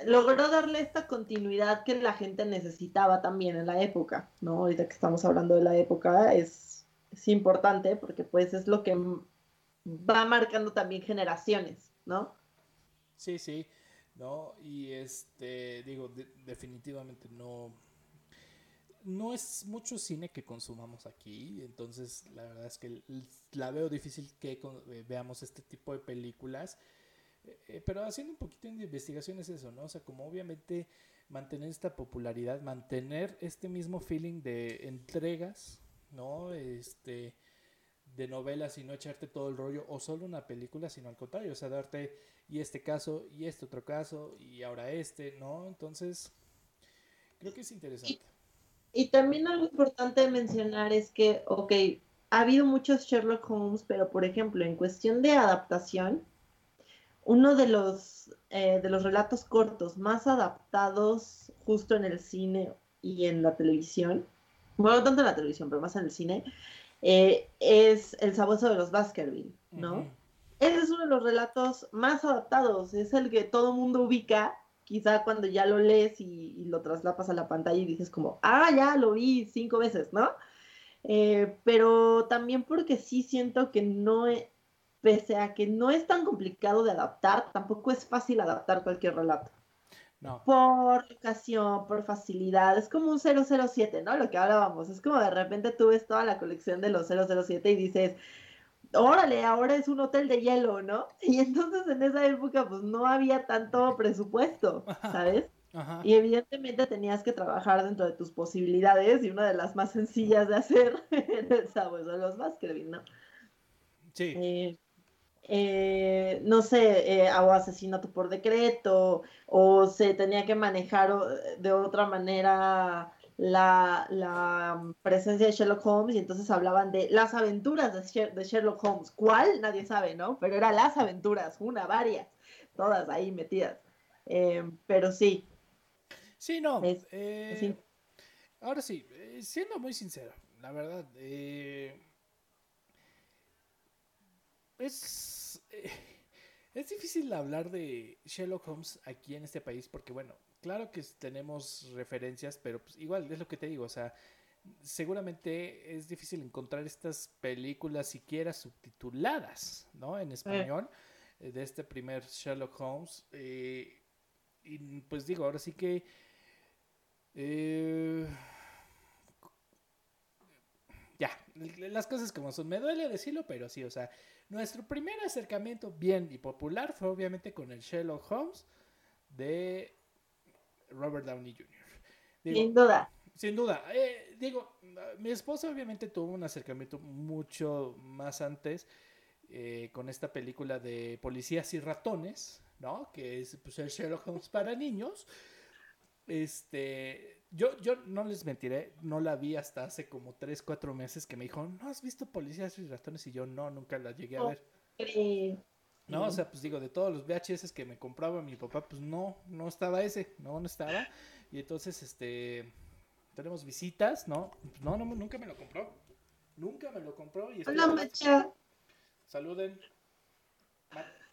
Speaker 2: logró darle esta continuidad que la gente necesitaba también en la época, ¿no? Ahorita que estamos hablando de la época es, importante porque pues es lo que va marcando también generaciones, ¿no?
Speaker 1: Sí, sí, ¿no? Y este, digo, definitivamente no, no es mucho cine que consumamos aquí, entonces la verdad es que la veo difícil que veamos este tipo de películas eh, pero haciendo un poquito de investigación es eso, ¿no? O sea, como obviamente mantener esta popularidad, mantener este mismo feeling de entregas, ¿no? Este, de novelas y no echarte todo el rollo o solo una película, sino al contrario, o sea, darte y este caso y este otro caso y ahora este, ¿no? Entonces, creo que es interesante.
Speaker 2: Y, también algo importante mencionar es que, ok, ha habido muchos Sherlock Holmes, pero por ejemplo, en cuestión de adaptación, uno de los, eh, de los relatos cortos más adaptados justo en el cine y en la televisión, bueno, no tanto en la televisión, pero más en el cine, eh, es El sabueso de los Baskerville, ¿no? Ese es uno de los relatos más adaptados, es el que todo mundo ubica, quizá cuando ya lo lees y, lo traslapas a la pantalla y dices como, ah, ya lo vi cinco veces, ¿no? Eh, pero también porque sí siento que no, pese a que no es tan complicado de adaptar, tampoco es fácil adaptar cualquier relato.
Speaker 1: No.
Speaker 2: Por ocasión, por facilidad, es como un 007, ¿no? Lo que hablábamos, es como de repente tú ves toda la colección de los 007 y dices, órale, ahora es un hotel de hielo, ¿no? Y entonces en esa época pues no había tanto presupuesto, ¿sabes? Y evidentemente tenías que trabajar dentro de tus posibilidades y una de las más sencillas de hacer *laughs* era el sabueso de los Baskerville, ¿no?
Speaker 1: Sí.
Speaker 2: Eh, eh, no sé, eh, o asesinato por decreto, o se tenía que manejar de otra manera la, presencia de Sherlock Holmes y entonces hablaban de las aventuras de, Sherlock Holmes. ¿Cuál? Nadie sabe, ¿no? Pero eran las aventuras, una, varias, todas ahí metidas. Eh, pero sí.
Speaker 1: Sí, no. Ahora sí, siendo muy sincero, la verdad, eh, es difícil hablar de Sherlock Holmes aquí en este país porque, bueno, claro que tenemos referencias, pero pues igual es lo que te digo, o sea, seguramente es difícil encontrar estas películas siquiera subtituladas, ¿no? En español, eh, de este primer Sherlock Holmes. Eh, y pues digo, ahora sí que... ya, las cosas como son. Me duele decirlo, pero sí, o sea, nuestro primer acercamiento bien y popular fue obviamente con el Sherlock Holmes de Robert Downey Jr.
Speaker 2: sin duda.
Speaker 1: Sin duda. Eh, digo, mi esposa obviamente tuvo un acercamiento mucho más antes eh, con esta película de policías y ratones, ¿no? Que es pues, el Sherlock Holmes para niños. Este, yo, yo no les mentiré, no la vi hasta hace como 3, 4 meses que me dijo, ¿no has visto policías y ratones? Y yo no, nunca la llegué a ver. No, o sea, pues digo, de todos los VHS que me compraba mi papá, pues no, no estaba ese, no, no estaba. Y entonces, este, tenemos visitas, ¿no? No, no, nunca me lo compró. Nunca me lo compró. Y
Speaker 2: Hola, Macha.
Speaker 1: Saluden.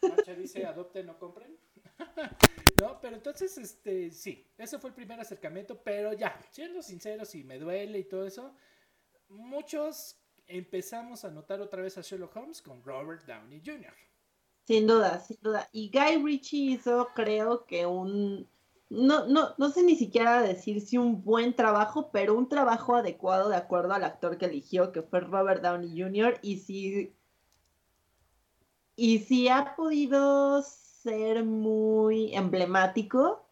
Speaker 1: Macha dice, adopten, no compren. *laughs* no, pero entonces, este, sí, ese fue el primer acercamiento, pero ya, siendo sinceros y me duele y todo eso, muchos empezamos a notar otra vez a Sherlock Holmes con Robert Downey Jr.
Speaker 2: Sin duda, sin duda. Y Guy Ritchie hizo, creo que un no, no, no sé ni siquiera decir si un buen trabajo, pero un trabajo adecuado de acuerdo al actor que eligió, que fue Robert Downey Jr. Y si, y si ha podido ser muy emblemático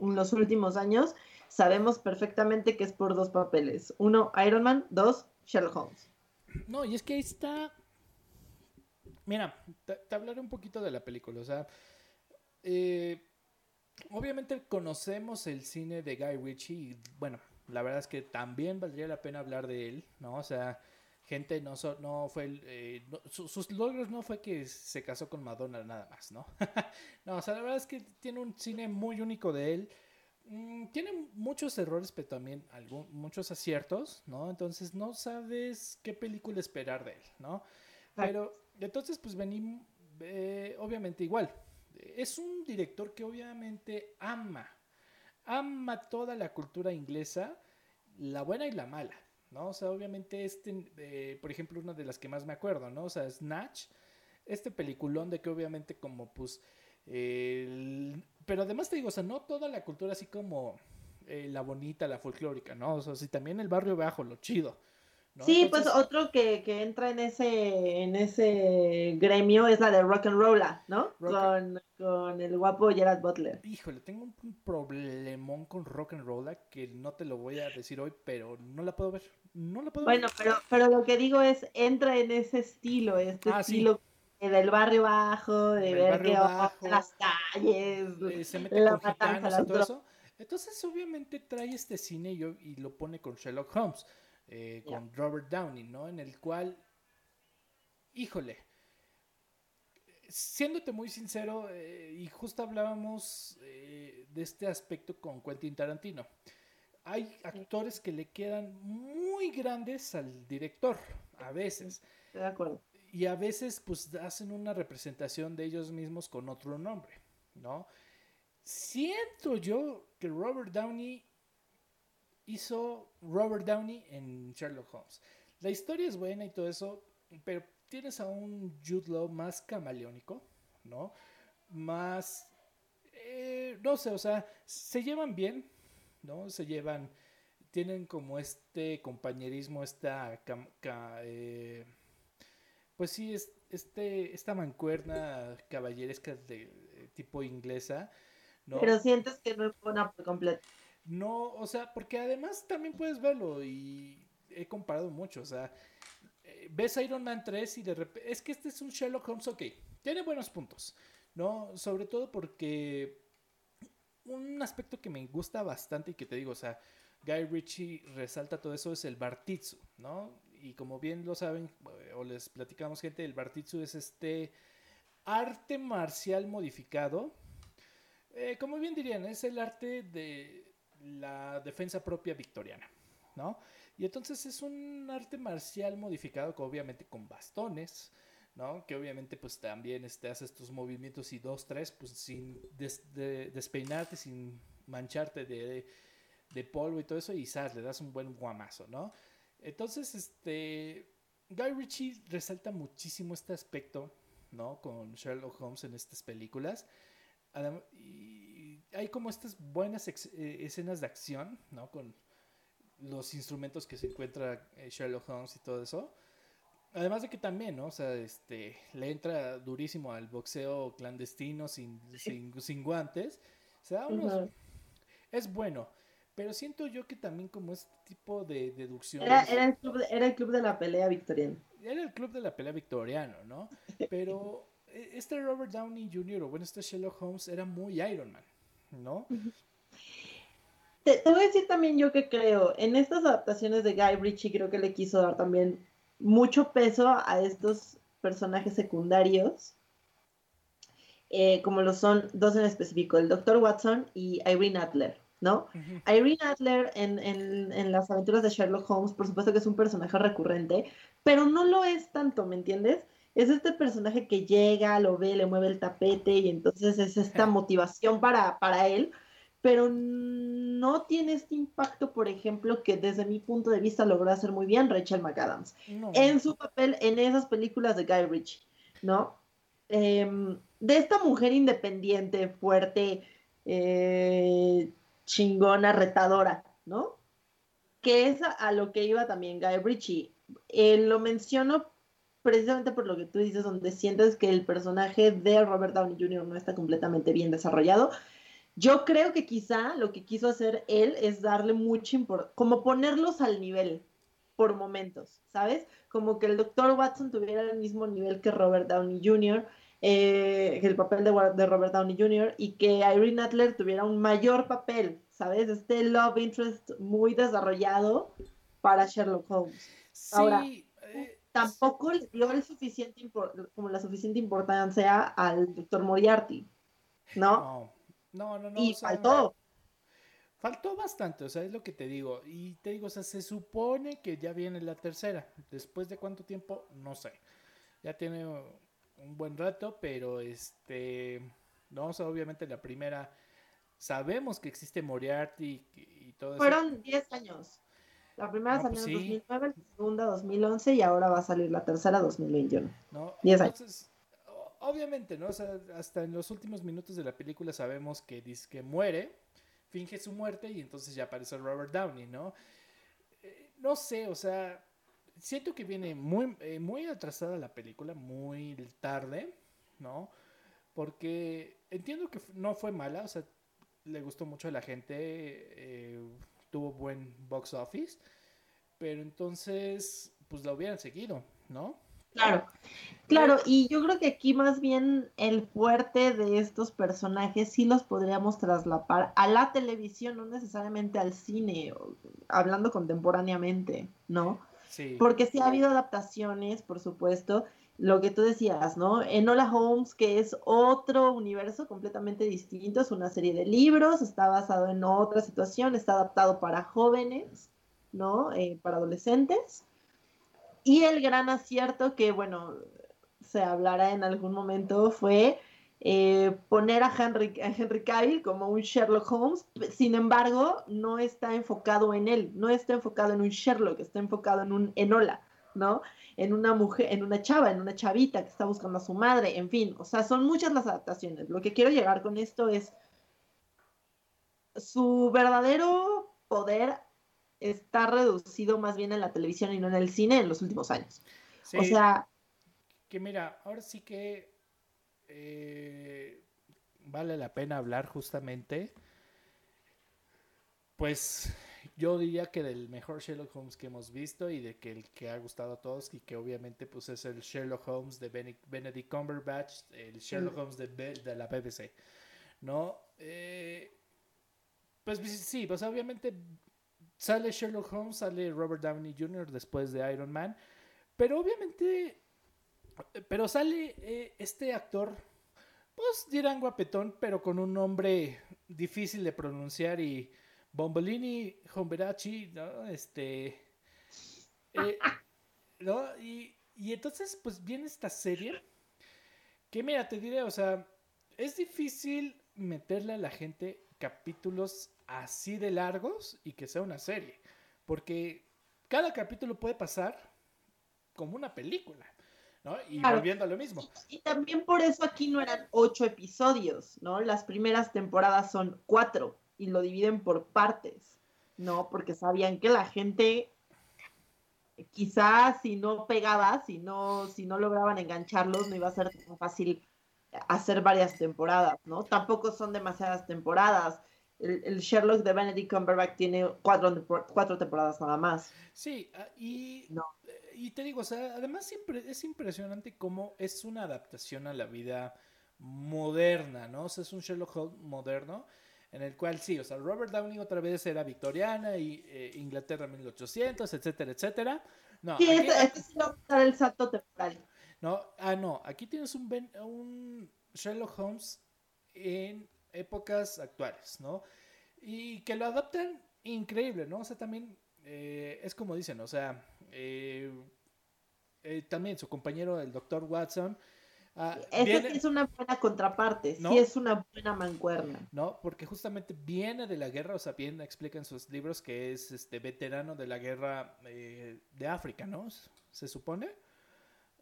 Speaker 2: en los últimos años, sabemos perfectamente que es por dos papeles. Uno, Iron Man, dos, Sherlock Holmes.
Speaker 1: No, y es que ahí está... Mira, te, hablaré un poquito de la película, o sea... Eh, obviamente conocemos el cine de Guy Ritchie y bueno, la verdad es que también valdría la pena hablar de él, ¿no? O sea, gente no, no fue, eh, sus logros no fue que se casó con Madonna nada más, ¿no? *laughs* no, o sea, la verdad es que tiene un cine muy único de él. Mm, tiene muchos errores, pero también algún, muchos aciertos, ¿no? Entonces no sabes qué película esperar de él, ¿no? Pero entonces pues venimos, eh, obviamente igual, es un director que obviamente ama, ama toda la cultura inglesa, la buena y la mala, ¿no? O sea, obviamente este, eh, por ejemplo, una de las que más me acuerdo, ¿no? O sea, Snatch, este peliculón de que obviamente como pues, pero además te digo, o sea, no toda la cultura así como eh, la bonita, la folclórica, ¿no? O sea, si también el barrio bajo, lo chido.
Speaker 2: Sí, pues otro que, entra en ese, en ese gremio es la de rock and roll, ¿no? Con, el guapo Gerard Butler.
Speaker 1: Híjole, tengo un, problemón con rock and roll que no te lo voy a decir hoy, pero no la puedo ver. No la puedo
Speaker 2: bueno, pero, pero lo que digo es, entra en ese estilo, este ah, estilo del barrio bajo, de ver que las calles,
Speaker 1: eh, se mete la con y todo eso. Entonces, obviamente trae este cine y, y lo pone con Sherlock Holmes eh, con Robert Downey, ¿no? En el cual, híjole, siéndote muy sincero, eh, y justo hablábamos eh, de este aspecto con Quentin Tarantino, hay actores que le quedan muy grandes al director, a veces.
Speaker 2: de acuerdo.
Speaker 1: Y a veces, pues, hacen una representación de ellos mismos con otro nombre, ¿no? Siento yo que Robert Downey hizo Robert Downey en Sherlock Holmes. La historia es buena y todo eso, pero tienes a un Jude Law más camaleónico, ¿no? Más... Eh, no sé, o sea, se llevan bien, ¿no? Se llevan... Tienen como este compañerismo, esta... Eh, pues sí, es, este, esta mancuerna caballeresca de, tipo inglesa, ¿no?
Speaker 2: Pero sientes que no es buena por completo.
Speaker 1: No, o sea, porque además también puedes verlo y he comparado mucho, o sea, eh, ves Iron Man 3 y de repente, es que este es un Sherlock Holmes, ok, tiene buenos puntos, ¿no? Sobre todo porque un aspecto que me gusta bastante y que te digo, o sea, Guy Ritchie resalta todo eso es el Bartitsu, ¿no? Y como bien lo saben, o les platicamos gente, el Bartitsu es este arte marcial modificado. Eh, como bien dirían, es el arte de la defensa propia victoriana, ¿no? Y entonces es un arte marcial modificado, obviamente con bastones, ¿no? Que obviamente pues también este, haces estos movimientos y dos, tres, pues sin despeinarte, sin mancharte de, polvo y todo eso, y le das un buen guamazo, ¿no? Entonces, este, Guy Ritchie resalta muchísimo este aspecto, ¿no? Con Sherlock Holmes en estas películas. y hay como estas buenas eh, escenas de acción, ¿no? Con los instrumentos que se encuentra eh, Sherlock Holmes y todo eso. Además de que también, ¿no? O sea, este, le entra durísimo al boxeo clandestino sin, sin, guantes. O sea, es bueno. pero siento yo que también como este tipo de deducción...
Speaker 2: Era, el club de, era el club de la pelea victoriano.
Speaker 1: Era el club de la pelea victoriano, ¿no? Pero *laughs* e, este Robert Downey Jr. o bueno, este Sherlock Holmes era muy Iron Man, ¿no?
Speaker 2: Te, voy a decir también yo que creo, en estas adaptaciones de Guy Ritchie creo que le quiso dar también mucho peso a estos personajes secundarios, eh, como lo son dos en específico, el Dr. Watson y Irene Adler. ¿no? Irene Adler en, en, las aventuras de Sherlock Holmes, por supuesto que es un personaje recurrente, pero no lo es tanto, ¿me entiendes? Es este personaje que llega, lo ve, le mueve el tapete y entonces es esta motivación para, para él, pero no tiene este impacto, por ejemplo, que desde mi punto de vista logró hacer muy bien Rachel McAdams en su papel en esas películas de Guy Ritchie, ¿no? Em, de esta mujer independiente, fuerte, eh, chingona, retadora, ¿no? Que es a, lo que iba también Guy Ritchie. Eh, lo menciono precisamente por lo que tú dices, donde sientes que el personaje de Robert Downey Jr. no está completamente bien desarrollado. Yo creo que quizá lo que quiso hacer él es darle mucha importancia, como ponerlos al nivel por momentos, ¿sabes? Como que el doctor Watson tuviera el mismo nivel que Robert Downey Jr., eh, el papel de, Robert Downey Jr. y que Irene Adler tuviera un mayor papel, ¿sabes? Este love interest muy desarrollado para Sherlock Holmes. Eh, tampoco le dio el suficiente como la suficiente importancia al doctor Moriarty, ¿no?
Speaker 1: No, no, no.
Speaker 2: y faltó.
Speaker 1: Faltó bastante, o sea, es lo que te digo. Y te digo, o sea, se supone que ya viene la tercera. Después de cuánto tiempo, no sé. Ya tiene un buen rato, pero este, no, o sea, obviamente la primera, sabemos que existe Moriarty y, todo
Speaker 2: eso. Fueron 10 años. La primera salió pues en 2009, la segunda 2011 y ahora va a salir la tercera 2021.
Speaker 1: No, 10 años. Obviamente, ¿no? O sea, hasta en los últimos minutos de la película sabemos que dice que muere, finge su muerte y entonces ya aparece Robert Downey, ¿no? Eh, no sé, o sea, siento que viene muy, eh, muy atrasada la película, muy tarde, ¿no? Porque entiendo que no fue mala, o sea, le gustó mucho a la gente, eh, tuvo buen box office, pero entonces, pues la hubieran seguido, ¿no?
Speaker 2: Claro, claro, y yo creo que aquí más bien el fuerte de estos personajes sí los podríamos traslapar a la televisión, no necesariamente al cine, hablando contemporáneamente, ¿no? Porque sí ha habido adaptaciones, por supuesto, lo que tú decías, ¿no? Enola Holmes, que es otro universo completamente distinto, es una serie de libros, está basado en otra situación, está adaptado para jóvenes, ¿no? Eh, para adolescentes. Y el gran acierto que, bueno, se hablará en algún momento fue eh, poner a Henry, Henry Cavill como un Sherlock Holmes, sin embargo, no está enfocado en él, no está enfocado en un Sherlock, está enfocado en un Enola, ¿no? En una mujer, en una chava, en una chavita que está buscando a su madre, en fin, o sea, son muchas las adaptaciones. Lo que quiero llegar con esto es su verdadero poder está reducido más bien en la televisión y no en el cine en los últimos años. O sea,
Speaker 1: que mira, ahora sí que eh, vale la pena hablar justamente, pues yo diría que del mejor Sherlock Holmes que hemos visto y de que el que ha gustado a todos y que obviamente pues es el Sherlock Holmes de Benedict Cumberbatch, el Sherlock Holmes de, la BBC, ¿no? Eh, pues sí, pues obviamente sale Sherlock Holmes, sale Robert Downey Jr. después de Iron Man, pero obviamente pero sale eh, este actor, pues dirán guapetón, pero con un nombre difícil de pronunciar y Bombolini Homberachi, ¿no? Este. Eh, ¿No? Y, y entonces, pues viene esta serie. Que mira, te diré, o sea, es difícil meterle a la gente capítulos así de largos y que sea una serie. Porque cada capítulo puede pasar como una película. Y volviendo a lo mismo.
Speaker 2: Y, también por eso aquí no eran ocho episodios, ¿no? Las primeras temporadas son cuatro y lo dividen por partes, ¿no? Porque sabían que la gente quizás si no pegaba, si no, si no lograban engancharlos, no iba a ser tan fácil hacer varias temporadas, ¿no? Tampoco son demasiadas temporadas. el, Sherlock de Benedict Cumberbatch tiene cuatro, cuatro temporadas nada más.
Speaker 1: Sí, ah, y, eh, y te digo, o sea, además siempre es impresionante cómo es una adaptación a la vida moderna, ¿no? O sea, es un Sherlock Holmes moderno en el cual sí, o sea, Robert Downey otra vez era victoriana y eh, Inglaterra 1800, etcétera, etcétera. No,
Speaker 2: sí, aquí, este, este el salto temporal.
Speaker 1: No, ah, no, aquí tienes un, un Sherlock Holmes en épocas actuales, ¿no? Y que lo adaptan increíble, ¿no? O sea, también eh, es como dicen, o sea, eh, también su compañero, el doctor Watson,
Speaker 2: Ah, Esa es una buena contraparte, sí es una buena mancuerna.
Speaker 1: No, porque justamente viene de la guerra, o sea, bien explica en sus libros que es este veterano de la guerra eh, de África, ¿no? Se supone.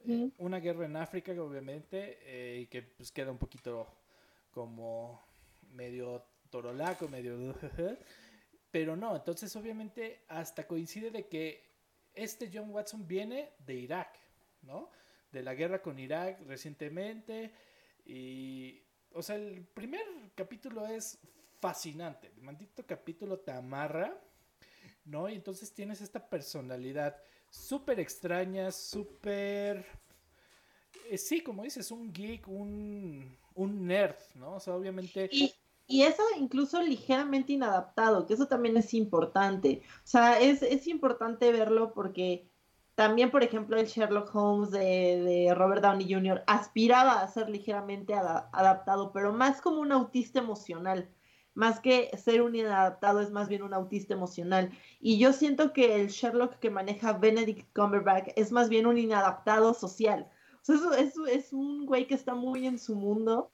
Speaker 1: Eh, una guerra en África, obviamente, eh, y que pues queda un poquito como medio torolaco, medio... *laughs* Pero no, entonces obviamente hasta coincide de que este John Watson viene de Irak, ¿no? De la guerra con Irak recientemente. Y, o sea, el primer capítulo es fascinante. El maldito capítulo te amarra, ¿no? Y entonces tienes esta personalidad súper extraña, súper... Eh, sí, como dices, un geek, un, un nerd, ¿no? O sea, obviamente...
Speaker 2: Y, y, eso incluso ligeramente inadaptado, que eso también es importante. O sea, es, es importante verlo porque también, por ejemplo, el Sherlock Holmes de, Robert Downey Jr. aspiraba a ser ligeramente adaptado, pero más como un autista emocional. Más que ser un inadaptado, es más bien un autista emocional. Y yo siento que el Sherlock que maneja Benedict Cumberbatch es más bien un inadaptado social. O sea, es, es un güey que está muy en su mundo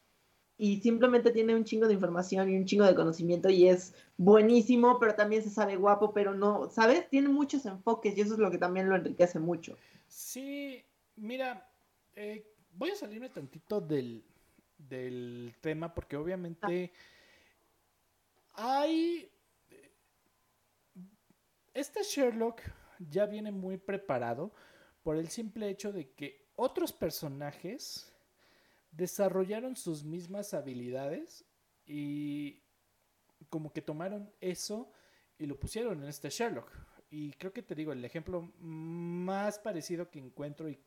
Speaker 2: y simplemente tiene un chingo de información y un chingo de conocimiento y es buenísimo, pero también se sabe guapo, pero no, ¿sabes? Tiene muchos enfoques y eso es lo que también lo enriquece mucho.
Speaker 1: Sí, mira, eh, voy a salirme tantito del, del tema porque obviamente hay... Este Sherlock ya viene muy preparado por el simple hecho de que otros personajes desarrollaron sus mismas habilidades y como que tomaron eso y lo pusieron en este Sherlock. Y creo que te digo, el ejemplo más parecido que encuentro y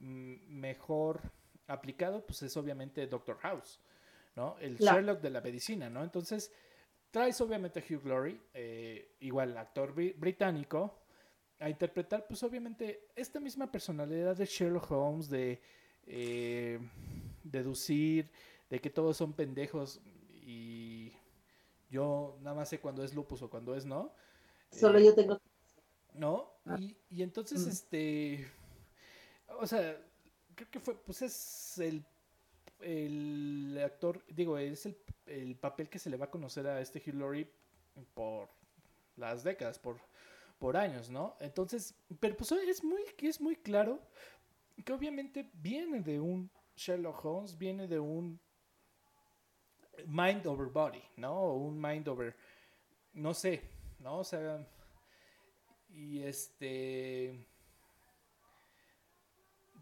Speaker 1: mm, mejor aplicado, pues es obviamente Doctor House, ¿no? El Sherlock de la medicina, ¿no? Entonces, traes obviamente a Hugh Glory, eh, igual actor británico, a interpretar, pues obviamente, esta misma personalidad de Sherlock Holmes, de eh, deducir de que todos son pendejos y yo nada más sé cuando es lupus o cuando es no.
Speaker 2: Solo yo tengo.
Speaker 1: ¿No? Ah. Y, entonces, mm. este. O sea, creo que fue, pues es el, el actor, digo, es el, el papel que se le va a conocer a este Hillary por las décadas, por, por años, ¿no? Entonces, pero pues es muy, es muy claro que obviamente viene de un Sherlock Holmes, viene de un mind over body, ¿no? un mind over, no sé, ¿no? O sea, y este...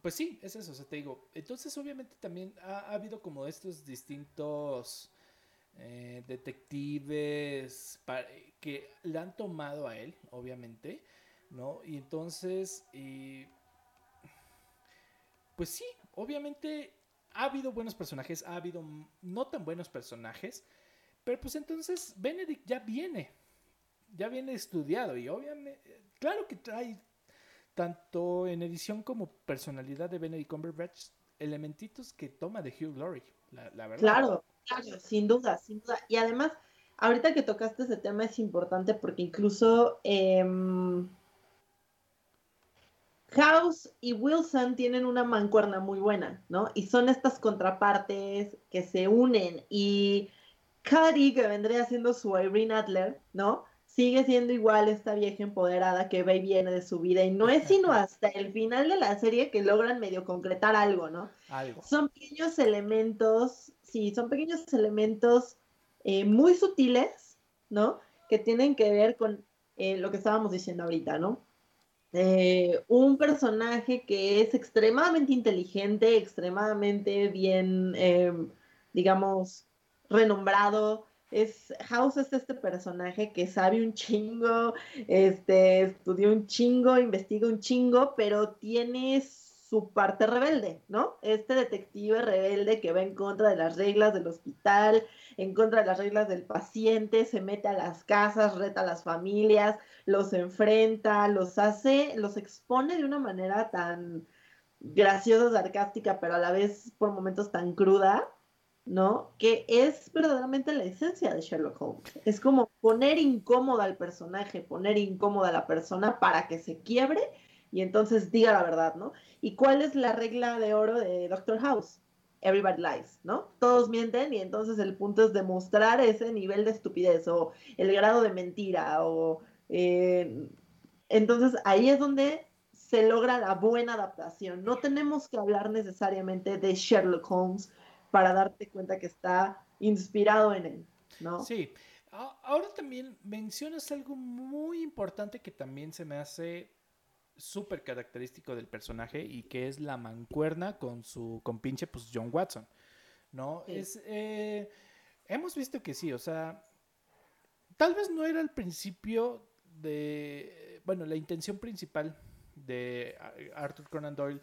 Speaker 1: Pues sí, es eso, o sea, te digo. Entonces, obviamente, también ha, habido como estos distintos eh, detectives que le han tomado a él, obviamente, ¿no? Y entonces, pues sí, obviamente ha habido buenos personajes, ha habido no tan buenos personajes, pero pues entonces Benedict ya viene, ya viene estudiado y obviamente, claro que trae tanto en edición como personalidad de Benedict Cumberbatch elementitos que toma de Hugh Glory, la, verdad.
Speaker 2: Claro, claro, sin duda, sin duda. Y además, ahorita que tocaste ese tema es importante porque incluso... Em, House y Wilson tienen una mancuerna muy buena, ¿no? Y son estas contrapartes que se unen. Y Cuddy, que vendría siendo su Irene Adler, ¿no? Sigue siendo igual esta vieja empoderada que va y viene de su vida. Y no es sino hasta el final de la serie que logran medio concretar algo, ¿no?
Speaker 1: Algo.
Speaker 2: Son pequeños elementos, sí, son pequeños elementos eh, muy sutiles, ¿no? Que tienen que ver con eh, lo que estábamos diciendo ahorita, ¿no? Eh, un personaje que es extremadamente inteligente, extremadamente bien, eh, digamos, renombrado, es House es este personaje que sabe un chingo, este, estudió un chingo, investiga un chingo, pero tiene su parte rebelde, ¿no? Este detective rebelde que va en contra de las reglas del hospital, en contra de las reglas del paciente, se mete a las casas, reta a las familias, los enfrenta, los hace, los expone de una manera tan graciosa, sarcástica, pero a la vez por momentos tan cruda, ¿no? Que es verdaderamente la esencia de Sherlock Holmes. Es como poner incómoda al personaje, poner incómoda a la persona para que se quiebre y entonces diga la verdad, ¿no? ¿Y cuál es la regla de oro de Doctor House? Everybody lies, ¿no? Todos mienten y entonces el punto es demostrar ese nivel de estupidez o el grado de mentira o... Eh, entonces ahí es donde se logra la buena adaptación. No tenemos que hablar necesariamente de Sherlock Holmes para darte cuenta que está inspirado en él, ¿no?
Speaker 1: Sí. Ahora también mencionas algo muy importante que también se me hace súper característico del personaje y que es la mancuerna con su compinche, pues John Watson, ¿no? Es, eh, hemos visto que sí, o sea, tal vez no era el principio de, bueno, la intención principal de Arthur Conan Doyle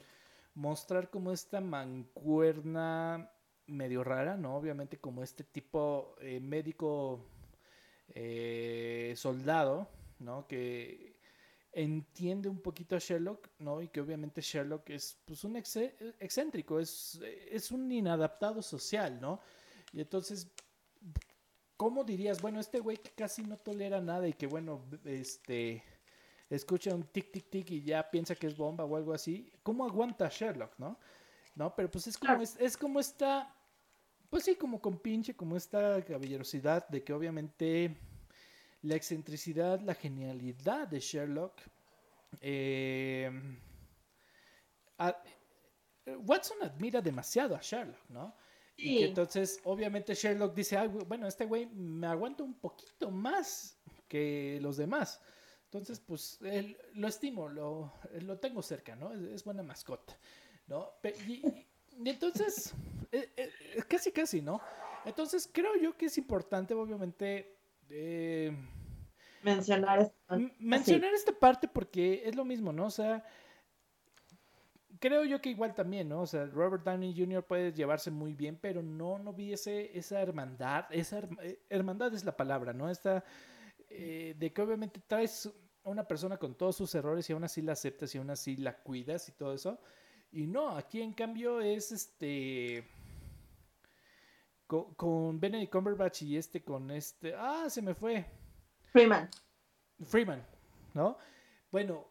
Speaker 1: mostrar como esta mancuerna medio rara, ¿no? Obviamente como este tipo eh, médico eh, soldado, ¿no? Que entiende un poquito a Sherlock, ¿no? Y que obviamente Sherlock es pues un excéntrico, es, es un inadaptado social, ¿no? Y entonces, ¿cómo dirías? Bueno, este güey que casi no tolera nada y que bueno, este escucha un tic tic tic y ya piensa que es bomba o algo así, ¿cómo aguanta Sherlock, no? No, pero pues es como, es, es como esta, pues sí, como con pinche, como esta caballerosidad de que obviamente la excentricidad, la genialidad de Sherlock. Eh, Watson admira demasiado a Sherlock, ¿no? Y entonces, obviamente, Sherlock dice, bueno, este güey me aguanta un poquito más que los demás. Entonces, pues, lo estimo, lo, lo, tengo cerca, ¿no? Es, buena mascota, ¿no? Y, entonces, *laughs* eh, eh, casi, casi, ¿no? Entonces, creo yo que es importante, obviamente, eh,
Speaker 2: mencionar, esta,
Speaker 1: mencionar esta parte porque es lo mismo, ¿no? O sea, creo yo que igual también, ¿no? O sea, Robert Downey Jr. puede llevarse muy bien, pero no, no vi esa hermandad, esa eh, hermandad es la palabra, ¿no? Esta, eh, de que obviamente traes a una persona con todos sus errores y aún así la aceptas y aún así la cuidas y todo eso. Y no, aquí en cambio es este con, Benedict Cumberbatch y este con este. Ah, se me fue.
Speaker 2: Freeman.
Speaker 1: Freeman, ¿no? Bueno,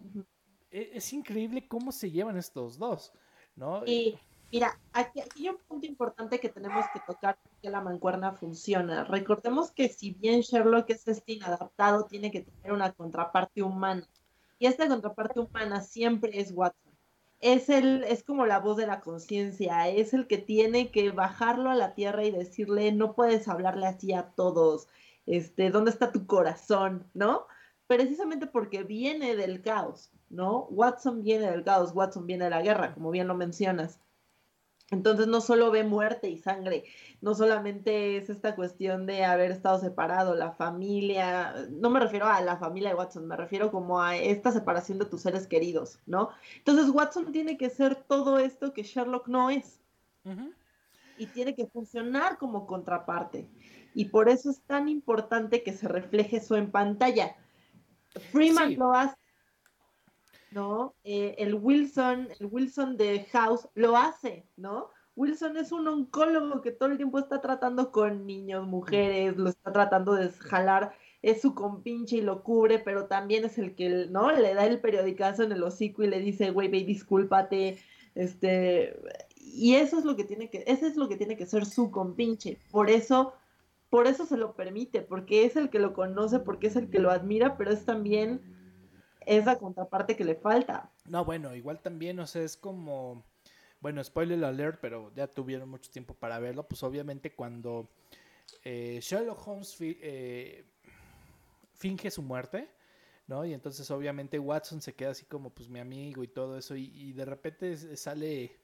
Speaker 1: e, es, increíble cómo se llevan estos dos, ¿no?
Speaker 2: Y mira, aquí, hay un punto importante que tenemos que tocar que la mancuerna funciona. Recordemos que si bien Sherlock es este inadaptado, tiene que tener una contraparte humana. Y esta contraparte humana siempre es Watson es el, es como la voz de la conciencia, es el que tiene que bajarlo a la tierra y decirle, no puedes hablarle así a todos, este, ¿dónde está tu corazón? ¿No? Precisamente porque viene del caos, ¿no? Watson viene del caos, Watson viene de la guerra, como bien lo mencionas. Entonces no solo ve muerte y sangre, no solamente es esta cuestión de haber estado separado, la familia, no me refiero a la familia de Watson, me refiero como a esta separación de tus seres queridos, ¿no? Entonces Watson tiene que ser todo esto que Sherlock no es. Y tiene que funcionar como contraparte. Y por eso es tan importante que se refleje eso en pantalla. Freeman lo hace ¿no? Eh, el Wilson, el Wilson de House lo hace, ¿no? Wilson es un oncólogo que todo el tiempo está tratando con niños, mujeres, lo está tratando de jalar, es su compinche y lo cubre, pero también es el que, ¿no? Le da el periodicazo en el hocico y le dice, güey, ve, discúlpate, este, y eso es lo que tiene que, ese es lo que tiene que ser su compinche, por eso, por eso se lo permite, porque es el que lo conoce, porque es el que lo admira, pero es también esa contraparte que le falta.
Speaker 1: No, bueno, igual también, o sea, es como, bueno, spoiler alert, pero ya tuvieron mucho tiempo para verlo, pues obviamente cuando eh, Sherlock Holmes eh, finge su muerte, ¿no? Y entonces obviamente Watson se queda así como, pues mi amigo y todo eso, y, de repente sale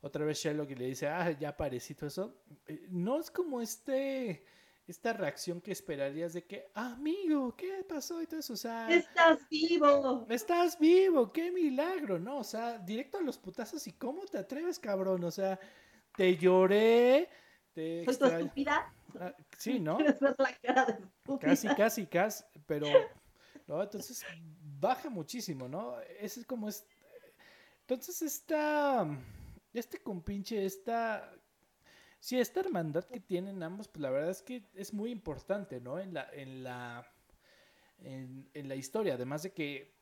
Speaker 1: otra vez Sherlock y le dice, ah, ya aparecí eso. Eh, no es como este esta reacción que esperarías de que, amigo, ¿qué pasó? Y todo eso, o sea...
Speaker 2: Estás vivo.
Speaker 1: Estás vivo, qué milagro, ¿no? O sea, directo a los putazos y cómo te atreves, cabrón, o sea, te lloré, te...
Speaker 2: ¿Soy tu estúpida?
Speaker 1: Ah, sí, ¿no? *laughs*
Speaker 2: ¿Quieres ver la cara de estúpida?
Speaker 1: Casi, casi, casi, pero, ¿no? Entonces baja muchísimo, ¿no? Ese es como es... Entonces esta, este compinche, esta Sí, esta hermandad que tienen ambos, pues la verdad es que es muy importante, ¿no? En la, en la, en, en la historia, además de que,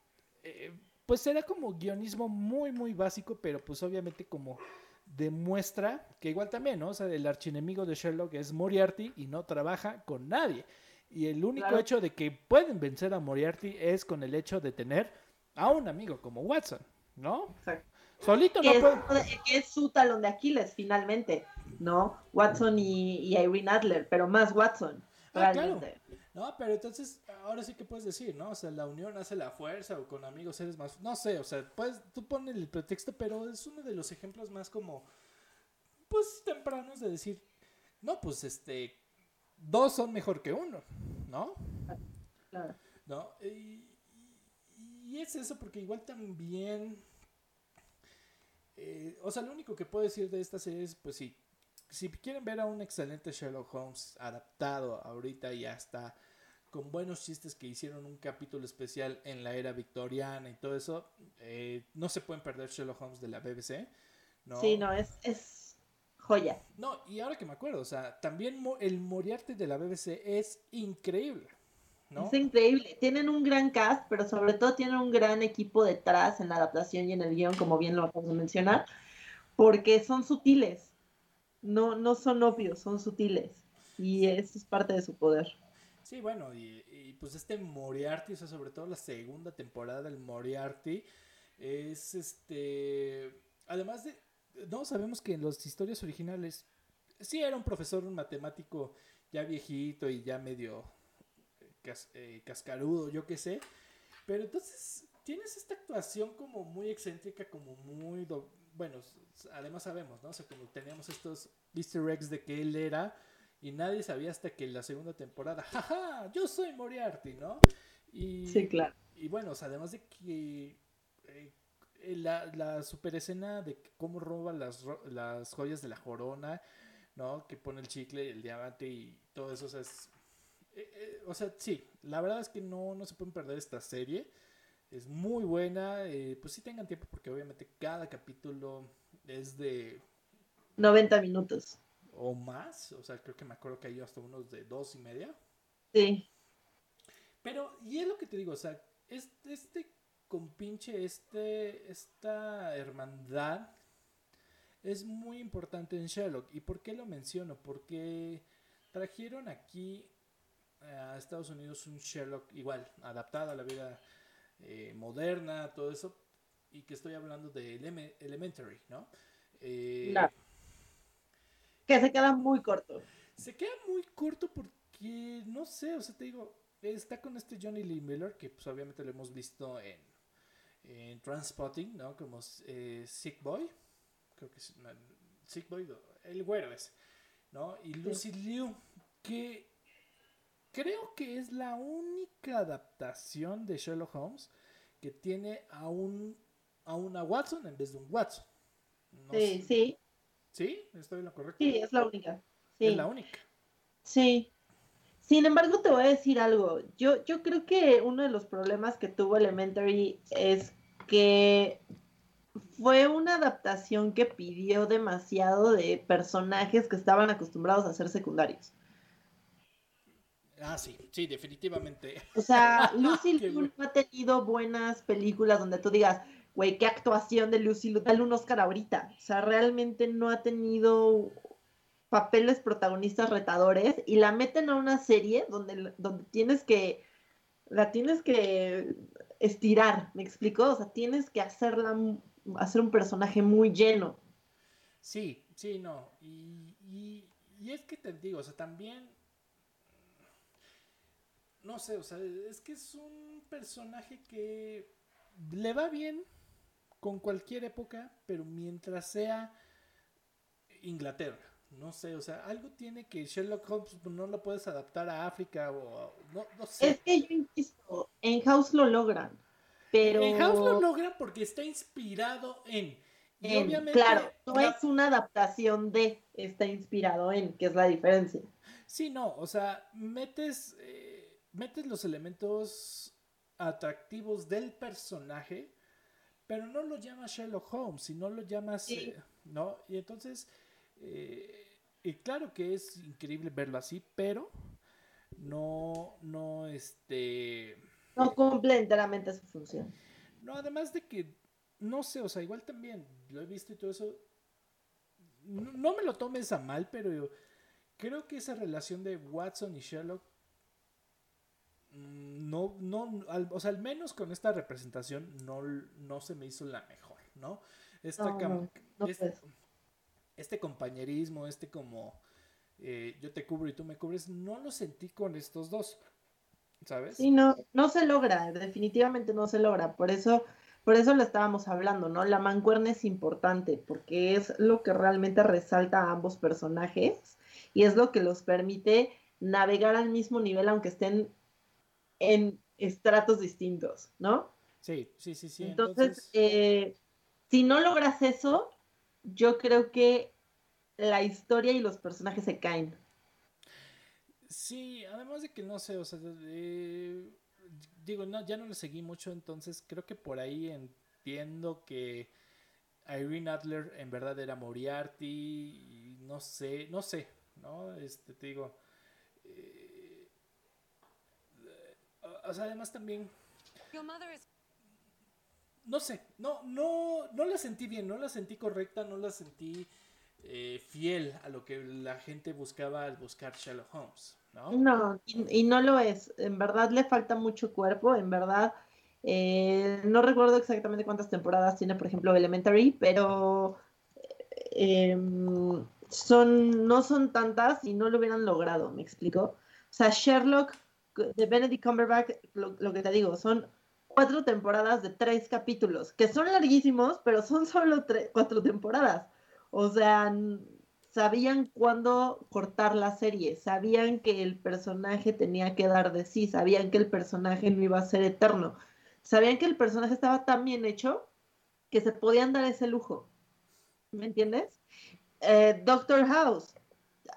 Speaker 1: eh, pues era como guionismo muy, muy básico, pero pues obviamente como demuestra que igual también, ¿no? O sea, el archienemigo de Sherlock es Moriarty y no trabaja con nadie. Y el único
Speaker 2: Claro.
Speaker 1: hecho de que pueden vencer a Moriarty es con el hecho de tener a un amigo como Watson, ¿no?
Speaker 2: Exacto.
Speaker 1: Solito no puede...
Speaker 2: que es su talón de Aquiles, finalmente, ¿no? Watson y, y Irene Adler, pero más Watson,
Speaker 1: Ah,
Speaker 2: realmente.
Speaker 1: No, pero entonces, ahora sí que puedes decir, ¿no? O sea, la unión hace la fuerza o con amigos eres más... No sé, o sea, puedes, tú pones el pretexto, pero es uno de los ejemplos más como, pues, tempranos de decir, no, pues, este, dos son mejor que uno, ¿no?
Speaker 2: Claro.
Speaker 1: ¿No? Y es eso porque igual también... eh, o sea, lo único que puedo decir de esta serie es, pues sí, si quieren ver a un excelente Sherlock Holmes adaptado ahorita y hasta con buenos chistes que hicieron un capítulo especial en la era victoriana y todo eso, eh, no se pueden perder Sherlock Holmes de la BBC. ¿no?
Speaker 2: Sí, no, es, es joya.
Speaker 1: No, y ahora que me acuerdo, o sea, también el Moriarty de la BBC es increíble, ¿no?
Speaker 2: Es increíble. Tienen un gran cast, pero sobre todo tienen un gran equipo detrás en la adaptación y en el guion, como bien lo acabas de mencionar, porque son sutiles. No, no son obvios, son sutiles. Y eso es parte de su poder.
Speaker 1: Sí, bueno, y, y, pues este Moriarty, o sea, sobre todo la segunda temporada del Moriarty, es este. Además de. No, sabemos que en las historias originales sí era un profesor, un matemático ya viejito y ya medio cas- eh, cascarudo, yo qué sé. Pero entonces tienes esta actuación como muy excéntrica, como muy... do- Bueno, además sabemos, ¿no? O sea, como teníamos estos easter eggs de que él era y nadie sabía hasta que en la segunda temporada, jaja, yo soy Moriarty, ¿no? Y,
Speaker 2: Sí, claro.
Speaker 1: y bueno, o sea, además de que eh, eh, la, la super escena de cómo roba las, las joyas de la corona, ¿no? Que pone el chicle, el diamante y todo eso, o sea, es- eh, eh, o sea, sí, la verdad es que no, no se pueden perder esta serie. Es muy buena, eh, pues sí tengan tiempo porque obviamente cada capítulo es de
Speaker 2: 90 minutos.
Speaker 1: o más, o sea, creo que me acuerdo que hay hasta unos de dos y media.
Speaker 2: Sí.
Speaker 1: Pero, y es lo que te digo, o sea, este, este compinche, este, esta hermandad es muy importante en Sherlock. ¿Y por qué lo menciono? Porque trajeron aquí a Estados Unidos un Sherlock igual, adaptado a la vida eh, moderna, todo eso, y que estoy hablando de Eleme- Elementary, ¿no? Eh.
Speaker 2: Que se queda muy corto.
Speaker 1: se queda muy corto porque, no sé, o sea, te digo, está con este Johnny Lee Miller, que pues obviamente lo hemos visto en, en Transpotting, ¿no? Como eh, Sick Boy, creo que es Sick Boy, el güero ese, ¿no? Y Lucy Liu, que creo que es la única adaptación de Sherlock Holmes que tiene a un a una Watson en vez de un Watson. No
Speaker 2: Sí,
Speaker 1: sé-
Speaker 2: sí,
Speaker 1: ¿Sí? ¿Estoy en lo correcto?
Speaker 2: sí, es la única. Sí.
Speaker 1: Es la única.
Speaker 2: Sí. Sin embargo, te voy a decir algo. Yo, yo creo que uno de los problemas que tuvo Elementary es que fue una adaptación que pidió demasiado de personajes que estaban acostumbrados a ser secundarios.
Speaker 1: Ah, sí, sí, definitivamente.
Speaker 2: O sea, *laughs* Lucy Liu no ha tenido buenas películas donde tú digas, güey, qué actuación de Lucy Liu, dale un Oscar ahorita. O sea, realmente no ha tenido papeles protagonistas retadores y la meten a una serie donde, donde tienes que, la tienes que estirar, ¿me explico? O sea, tienes que hacerla, hacer un personaje muy lleno.
Speaker 1: Sí, sí, no. Y, y, y es que te digo, o sea, también. No sé, o sea, es que es un personaje que le va bien con cualquier época, pero mientras sea Inglaterra, no sé, o sea, algo tiene que Sherlock Holmes pues, no lo puedes adaptar a África o no, no sé.
Speaker 2: Es que yo insisto, en House lo logran, pero...
Speaker 1: En House lo logran porque está inspirado en...
Speaker 2: Y obviamente, claro, no es una adaptación de, está inspirado en, que es la diferencia.
Speaker 1: Sí, no, o sea, metes, eh, metes los elementos atractivos del personaje, pero no lo llamas Sherlock Holmes, sino lo llamas, eh, ¿no? Y entonces, eh, y claro que es increíble verlo así, pero no, no, este...
Speaker 2: No cumple enteramente su función.
Speaker 1: No, además de que, no sé, o sea, igual también lo he visto y todo eso, no, me lo tomes a mal, pero creo que esa relación de Watson y Sherlock mm, no, no, o sea, al menos con esta representación no, no se me hizo la mejor, ¿no? Esta este, este compañerismo, este como eh, yo te cubro y tú me cubres, no lo sentí con estos dos, ¿sabes?
Speaker 2: Sí, no, no se logra, definitivamente no se logra, por eso, por eso lo estábamos hablando, ¿no? La mancuerna es importante, porque es lo que realmente resalta a ambos personajes y es lo que los permite navegar al mismo nivel, aunque estén en estratos distintos, ¿no?
Speaker 1: Sí, sí, sí, sí.
Speaker 2: Entonces, eh, si no logras eso, yo creo que la historia y los personajes se caen.
Speaker 1: Sí, además de que no sé, o sea, digo, no, ya no le seguí mucho, entonces creo que por ahí entiendo que Irene Adler en verdad era Moriarty, y no sé, no sé, ¿no? Este, te digo, eh, o sea, además también no sé, no, no, no la sentí bien, no la sentí correcta, no la sentí eh, fiel a lo que la gente buscaba al buscar Sherlock Holmes, ¿no?
Speaker 2: No, y, no lo es. En verdad le falta mucho cuerpo, en verdad. Eh, no recuerdo exactamente cuántas temporadas tiene, por ejemplo, Elementary, pero em, son, no son tantas y no lo hubieran logrado, ¿me explico? O sea, Sherlock de Benedict Cumberbatch, lo que te digo, son cuatro temporadas de tres capítulos, que son larguísimos, pero son solo cuatro temporadas. O sea, sabían cuándo cortar la serie, sabían que el personaje tenía que dar de sí, sabían que el personaje no iba a ser eterno, sabían que el personaje estaba tan bien hecho que se podían dar ese lujo. ¿Me entiendes? Eh, Doctor House,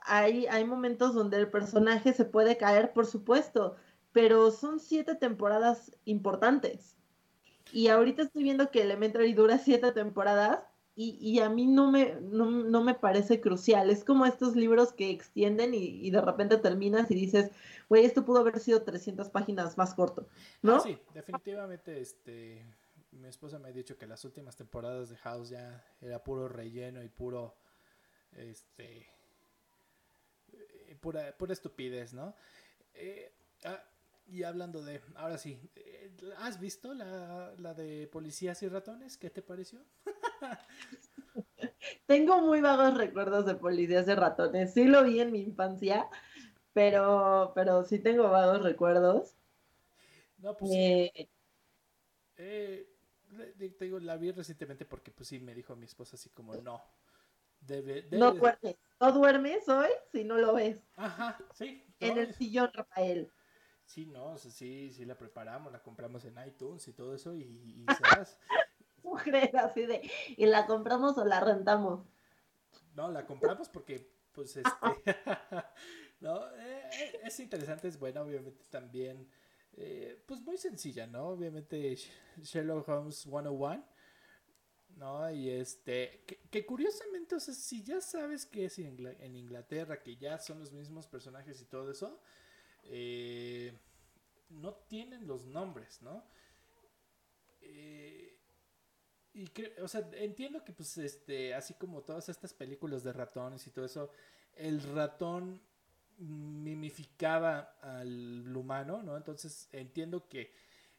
Speaker 2: hay, hay momentos donde el personaje se puede caer, por supuesto, pero son siete temporadas importantes. Y ahorita estoy viendo que Elementary dura siete temporadas y, a mí no me, no, me parece crucial. Es como estos libros que extienden y, de repente terminas y dices, güey, esto pudo haber sido 300 páginas más corto, ¿no? Ah,
Speaker 1: sí, definitivamente, este, mi esposa me ha dicho que las últimas temporadas de House ya era puro relleno y puro, este, pura, pura estupidez, ¿no? Eh, ah, y hablando de, ahora sí, eh, ¿has visto la, la de policías y ratones? ¿Qué te pareció? *laughs*
Speaker 2: Tengo muy vagos recuerdos de policías y ratones. Sí lo vi en mi infancia, pero, pero sí tengo vagos recuerdos.
Speaker 1: No, pues eh, eh, te digo, la vi recientemente porque pues sí me dijo mi esposa así como no. Debe,
Speaker 2: No duermes, no duermes hoy si no lo ves.
Speaker 1: Ajá, sí.
Speaker 2: En el sillón, Rafael.
Speaker 1: Sí, no, sí, sí la preparamos, la compramos en iTunes y todo eso y, y
Speaker 2: Mujer, *laughs* así de, ¿y la compramos o la rentamos?
Speaker 1: No, la compramos porque, pues, este, *laughs* no, eh, eh, es interesante, es buena, obviamente también, eh, pues muy sencilla, ¿no? Obviamente Sherlock Holmes 101, ¿no? Y este, que, curiosamente, o sea, si ya sabes que es en Inglaterra, que ya son los mismos personajes y todo eso, eh, no tienen los nombres, ¿no? Eh, y o sea, entiendo que pues este, así como todas estas películas de ratones y todo eso, el ratón mimificaba al humano, ¿no? Entonces entiendo que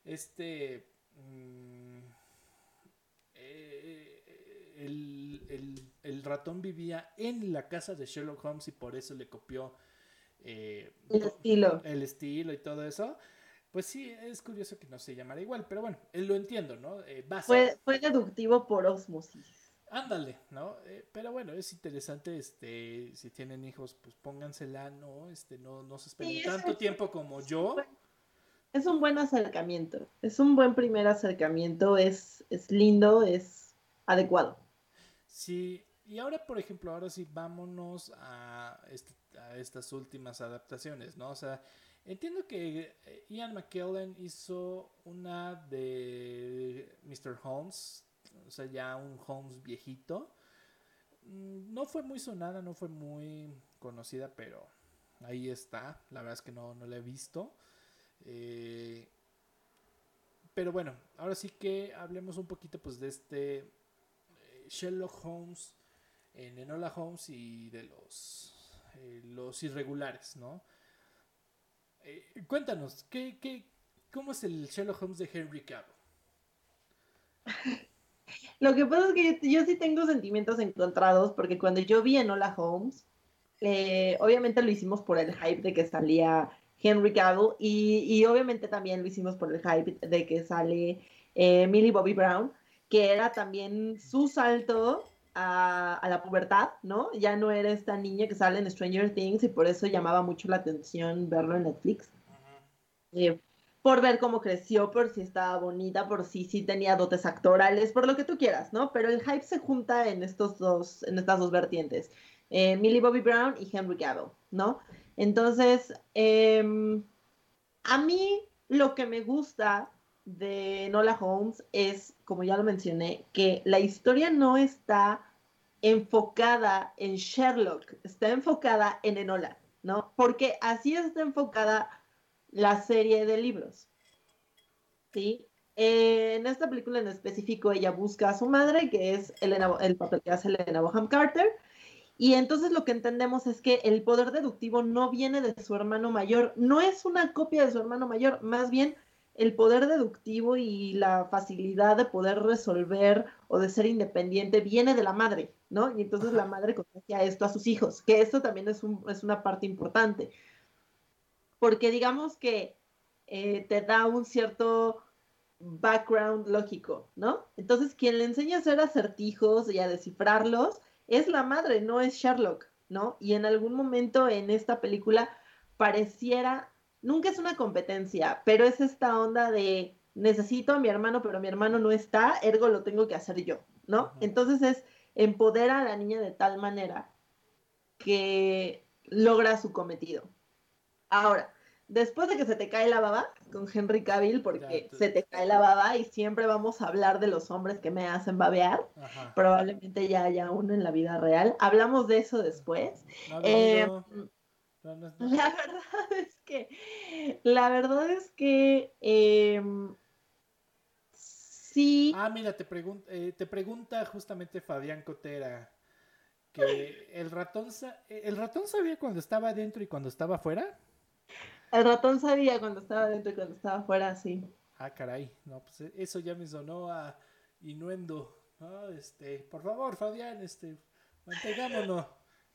Speaker 1: este mm, eh, el, el, ratón vivía en la casa de Sherlock Holmes y por eso le copió
Speaker 2: eh, el estilo.
Speaker 1: El estilo y todo eso. Pues sí, es curioso que no se llamara igual, pero bueno, lo entiendo, ¿no?
Speaker 2: Eh, fue, fue deductivo por osmosis.
Speaker 1: Ándale, ¿no? Eh, pero bueno, es interesante, este, si tienen hijos, pues póngansela, ¿no? Este, no, no se esperen tanto tiempo como yo.
Speaker 2: Es un buen acercamiento, es un buen primer acercamiento, es, es lindo, es adecuado.
Speaker 1: Sí, y ahora, por ejemplo, ahora sí, vámonos a, este, estas últimas adaptaciones, ¿no? O sea, entiendo que eh, Ian McKellen hizo una de Mr. Holmes, o sea, ya un Holmes viejito. Mm, no fue muy sonada, no fue muy conocida, pero ahí está. La verdad es que no, no la he visto. Eh, pero bueno, ahora sí que hablemos un poquito pues de este Sherlock Holmes en Enola Holmes y de los, eh, los irregulares, ¿no? cuéntanos, ¿qué, qué, ¿cómo es el Sherlock Holmes de Henry Cavill? *laughs*
Speaker 2: Lo que pasa es que yo, sí tengo sentimientos encontrados porque cuando yo vi Enola Holmes, eh, obviamente lo hicimos por el hype de que salía Henry Cavill y, obviamente también lo hicimos por el hype de que sale eh, Millie Bobby Brown, que era también su salto a, la pubertad, ¿no? Ya no era esta niña que sale en Stranger Things y por eso llamaba mucho la atención verlo en Netflix por ver cómo creció, por si estaba bonita, por si sí tenía dotes actorales, por lo que tú quieras, ¿no? Pero el hype se junta en, estos dos, en estas dos vertientes, eh, Millie Bobby Brown y Henry Cavill, ¿no? Entonces, em, a mí lo que me gusta de Nola Holmes es, como ya lo mencioné, que la historia no está enfocada en Sherlock, está enfocada en Enola, ¿no? Porque así está enfocada la serie de libros. ¿Sí? En esta película en específico, ella busca a su madre, que es el papel que hace Elena Boham Carter. Y entonces lo que entendemos es que el poder deductivo no viene de su hermano mayor, no es una copia de su hermano mayor, más bien el poder deductivo y la facilidad de poder resolver o de ser independiente viene de la madre, ¿no? Y entonces la madre contagia esto a sus hijos, que esto también es, es una parte importante porque digamos que eh, te da un cierto background lógico, ¿no? Entonces, quien le enseña a hacer acertijos y a descifrarlos es la madre, no es Sherlock, ¿no? Y en algún momento en esta película pareciera, nunca es una competencia, pero es esta onda de necesito a mi hermano, pero mi hermano no está, ergo lo tengo que hacer yo, ¿no? Entonces es empodera a la niña de tal manera que logra su cometido. Ahora, después de que se te cae la baba con Henry Cavill, porque se te cae la baba y siempre vamos a hablar de los hombres que me hacen babear, probablemente ya haya uno en la vida real. Hablamos de eso después. Eh, la verdad es que, la verdad es que em, sí.
Speaker 1: Ah, mira, te, pregunta, eh, te pregunta justamente Fabián Cotera que el ratón, el ratón sabía cuando estaba dentro y cuando estaba afuera.
Speaker 2: El ratón sabía cuando estaba dentro y cuando estaba afuera, sí.
Speaker 1: Ah, caray. No, pues eh, eso ya me sonó a innuendo. Este, por favor, Fabián, este, mantengámonos.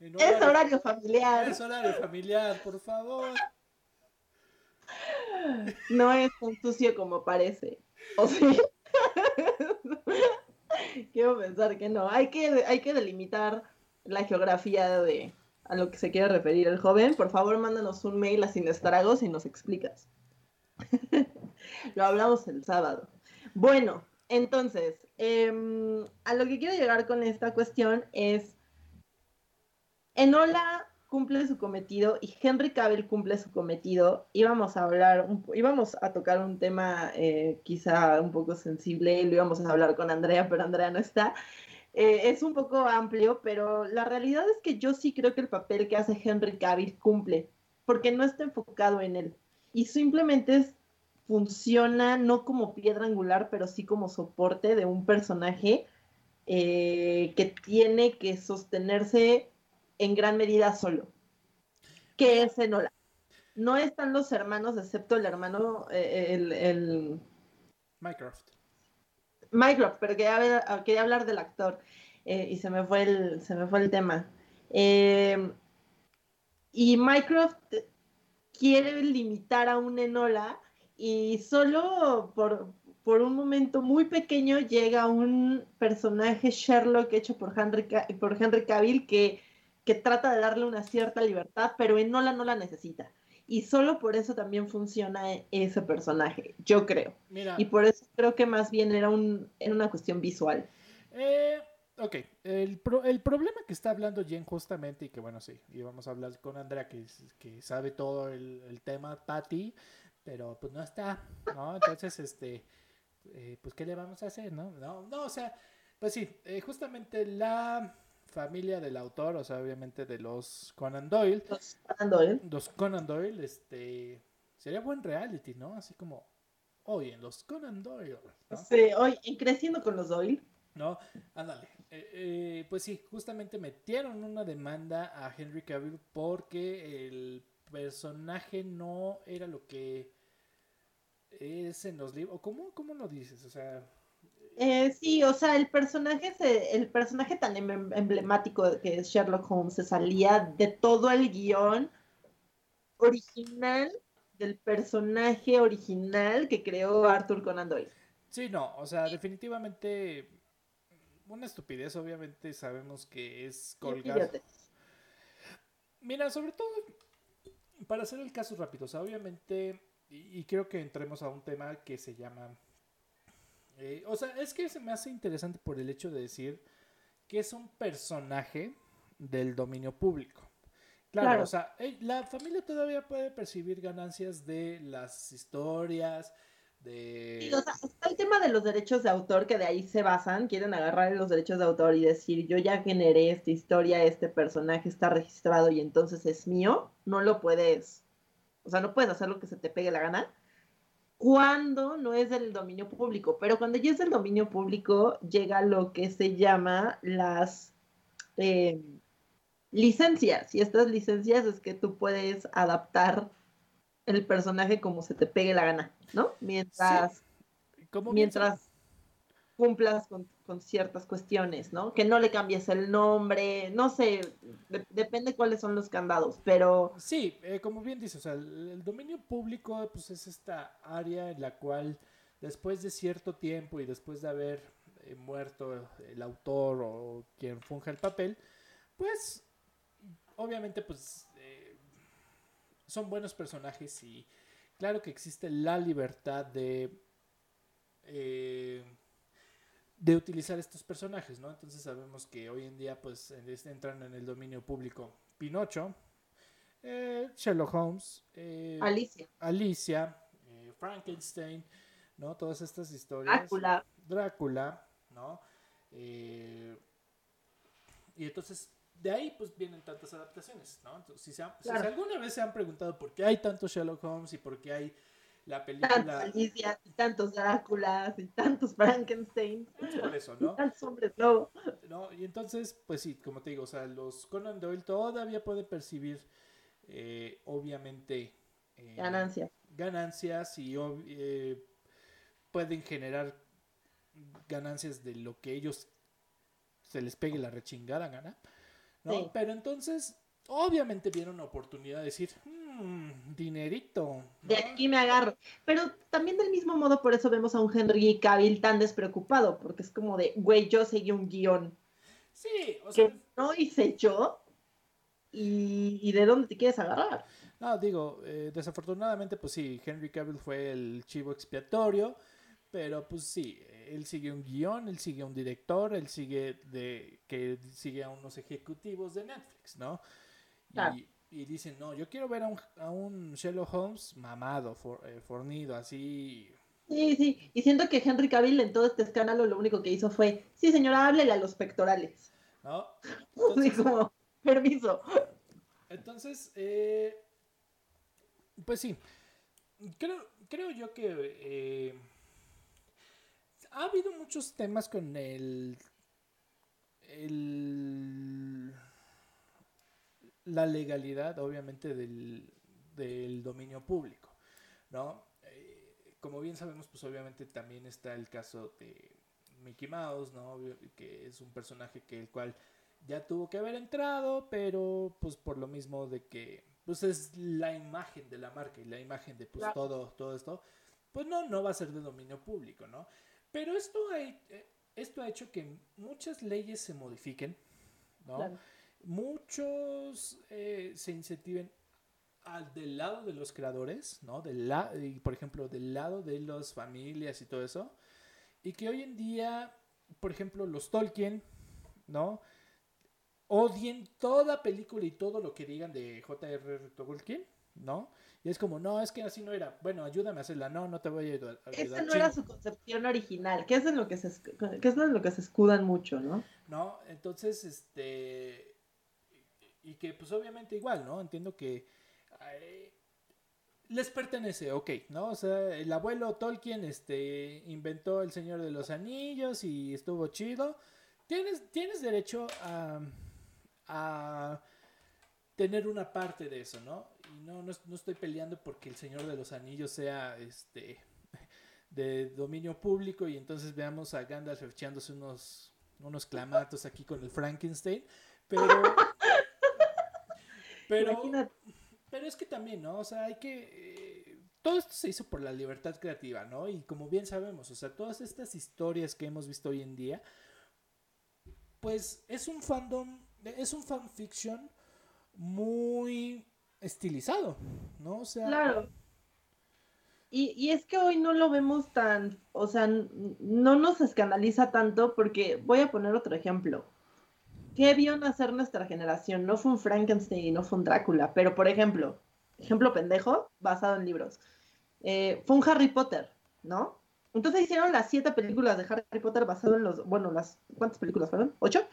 Speaker 2: Es horario familiar.
Speaker 1: Es horario familiar, por favor.
Speaker 2: No es tan sucio como parece. ¿O sí? *laughs* Quiero pensar que no. Hay que, hay que delimitar la geografía de, a lo que se quiere referir el joven, por favor mándanos un mail a Sin Estragos y nos explicas. *laughs* lo hablamos el sábado. Bueno, entonces, em, a lo que quiero llegar con esta cuestión es, Enola cumple su cometido y Henry Cavill cumple su cometido. Íbamos a hablar, íbamos a tocar un tema eh, quizá un poco sensible, lo íbamos a hablar con Andrea, pero Andrea no está. Eh, es un poco amplio, pero la realidad es que yo sí creo que el papel que hace Henry Cavill cumple, porque no está enfocado en él y simplemente funciona no como piedra angular, pero sí como soporte de un personaje eh, que tiene que sostenerse en gran medida solo, que es Enola. No están los hermanos, excepto el hermano, eh, el, el...
Speaker 1: Minecraft.
Speaker 2: Mycroft, pero quería, quería hablar del actor eh, y se me fue el, se me fue el tema. Eh, y Mycroft quiere limitar a un Enola y solo por, por un momento muy pequeño llega un personaje Sherlock hecho por Henry, por Henry Cavill que, que trata de darle una cierta libertad, pero en Nola no la necesita. Y solo por eso también funciona ese personaje, yo creo. y por eso creo que más bien era, un, era una cuestión visual.
Speaker 1: Eh, ok, el, el, problema que está hablando Jen justamente, y que bueno, sí, y vamos a hablar con Andrea, que, que sabe todo el, el tema, Patty, pero pues no está, ¿no? Entonces, este, eh, pues, ¿qué le vamos a hacer, no? No, no, o sea, pues sí, eh, justamente la familia del autor, o sea, obviamente de los Conan Doyle.
Speaker 2: Los Conan Doyle.
Speaker 1: Los Conan Doyle, este, sería buen reality, ¿no? Así como, hoy en los Conan Doyle.
Speaker 2: Sí, hoy en Creciendo con los Doyle.
Speaker 1: No, ándale. Eh, pues sí, justamente metieron una demanda a Henry Cavill porque el personaje no era lo que es en los libros. ¿Cómo, ¿Cómo lo dices? O sea.
Speaker 2: Eh, sí, o sea, el personaje, se, el personaje tan em, emblemático que es Sherlock Holmes se salía de todo el guion original del personaje original que creó Arthur Conan Doyle.
Speaker 1: Sí, no, o sea, definitivamente una estupidez, obviamente sabemos que es colgar. Mira, sobre todo para hacer el caso rápido, o sea, obviamente, y, creo que entremos a un tema que se llama... Eh, o sea, es que se me hace interesante por el hecho de decir que es un personaje del dominio público. Claro, o sea, la familia todavía puede percibir ganancias de las historias, de...
Speaker 2: o sea, está el tema de los derechos de autor que de ahí se basan, quieren agarrar los derechos de autor y decir, yo ya generé esta historia, este personaje está registrado y entonces es mío, no lo puedes, o sea, no puedes hacer lo que se te pegue la gana cuando no es del dominio público, pero cuando ya es del dominio público llega lo que se llama las eh, licencias, y estas licencias es que tú puedes adaptar el personaje como se te pegue la gana, ¿no? Mientras, mientras cumplas con, ciertas cuestiones, ¿no? Que no le cambies el nombre, no sé, depende cuáles son los candados, pero...
Speaker 1: Sí, eh, como bien dices, o sea, el, dominio público pues es esta área en la cual después de cierto tiempo y después de haber eh, muerto el autor o quien funja el papel, pues obviamente pues son buenos personajes y claro que existe la libertad de eh, de utilizar estos personajes, ¿no? Entonces sabemos que hoy en día pues entran en el dominio público Pinocho, eh, Sherlock Holmes, eh,
Speaker 2: Alicia,
Speaker 1: Alicia Frankenstein, ¿no? Todas estas historias.
Speaker 2: Drácula.
Speaker 1: Drácula, ¿no? y entonces de ahí pues vienen tantas adaptaciones, ¿no? si, si, alguna vez se han preguntado por qué hay tantos Sherlock Holmes y por qué hay la película...
Speaker 2: Tantas Alicia, y tantos Dráculas, y tantos Frankenstein.
Speaker 1: Es por eso, ¿no?
Speaker 2: Y *laughs* tantos hombres lobo.
Speaker 1: ¿no? Y entonces, pues sí, como te digo, o sea, los Conan Doyle todavía pueden percibir, eh, obviamente...
Speaker 2: Eh, ganancias.
Speaker 1: Ganancias y eh, pueden generar ganancias de lo que ellos se les pegue la rechingada gana. ¿no? Pero entonces, obviamente vieron la oportunidad de decir, mmm, dinerito.
Speaker 2: De aquí me agarro. Pero también del mismo modo, por eso vemos a un Henry Cavill tan despreocupado, porque es como de, güey, yo seguí un guion.
Speaker 1: Sí,
Speaker 2: o sea. Que no hice yo. Y, de dónde te quieres agarrar?
Speaker 1: No, digo, eh, desafortunadamente, pues sí, Henry Cavill fue el chivo expiatorio, pero pues sí, él sigue un guion, él sigue un director, él sigue de que sigue a unos ejecutivos de Netflix, ¿no? Y, dicen, no, yo quiero ver a un, Sherlock Holmes mamado, eh, fornido, así.
Speaker 2: Sí, sí, y siento que Henry Cavill en todo este escándalo lo único que hizo fue, sí señora, háblele a los pectorales.
Speaker 1: ¿No? *laughs*
Speaker 2: Entonces, como, permiso.
Speaker 1: Entonces, eh, pues sí, creo, creo yo que... Eh, ha habido muchos temas con el, la legalidad, obviamente, del, dominio público, ¿no? Eh, como bien sabemos, pues obviamente también está el caso de Mickey Mouse, ¿no? Que es un personaje que el cual ya tuvo que haber entrado, pero pues por lo mismo de que pues es la imagen de la marca y la imagen de pues todo, todo esto, pues no, no va a ser de dominio público, ¿no? Pero esto ha, eh, esto ha hecho que muchas leyes se modifiquen, ¿no? Muchos eh, se incentiven al del lado de los creadores, ¿no? Del la, y por ejemplo, del lado de las familias y todo eso. Y que hoy en día, por ejemplo, los Tolkien, ¿no? Odien toda película y todo lo que digan de J.R.R. Tolkien, ¿no? Y es como, no, es que así no era. Bueno, ayúdame a hacerla. No, no te voy a ayudar.
Speaker 2: Esa no era su concepción original, que es en lo que se, que es en lo que se escudan mucho, ¿no?
Speaker 1: No, entonces, este, y que pues obviamente igual, ¿no? Entiendo que les pertenece, ok, ¿no? O sea, el abuelo Tolkien este, inventó El Señor de los Anillos y estuvo chido. Tienes, tienes derecho a, a tener una parte de eso, ¿no? Y no, no, no, estoy peleando porque El Señor de los Anillos sea este de dominio público y entonces veamos a Gandalf echándose unos, unos clamatos aquí con el Frankenstein, pero... Pero... Pero es que también, ¿no? O sea, hay que... Eh, todo esto se hizo por la libertad creativa, ¿no? Y como bien sabemos, o sea, todas estas historias que hemos visto hoy en día, pues es un fandom, es un fanfiction muy estilizado, ¿no? O sea...
Speaker 2: Claro. Y, y, es que hoy no lo vemos tan, o sea, no nos escandaliza tanto porque voy a poner otro ejemplo. ¿Qué vio nacer nuestra generación? No fue un Frankenstein y no fue un Drácula, pero por ejemplo, ejemplo pendejo, basado en libros, eh, fue un Harry Potter, ¿no? Entonces hicieron las siete películas de Harry Potter basado en los, bueno, las, ¿cuántas películas fueron? ¿Ocho?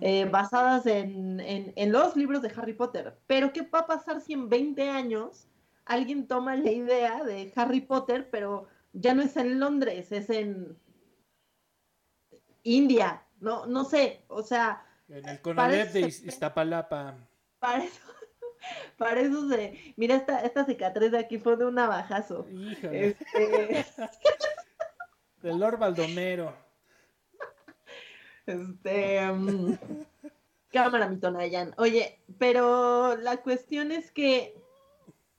Speaker 2: Eh, basadas en, en, los libros de Harry Potter. Pero ¿qué va a pasar si en 20 años alguien toma la idea de Harry Potter, pero ya no es en Londres, es en India? No, no sé, o sea,
Speaker 1: en el Conalep de Iztapalapa.
Speaker 2: Para eso, *laughs* para eso se. Mira, esta, esta cicatriz de aquí fue de un navajazo. Híjole. Este... *laughs*
Speaker 1: Del Lord Baldomero.
Speaker 2: Este. Um... Cámara, mi Tonayan. Oye, pero la cuestión es que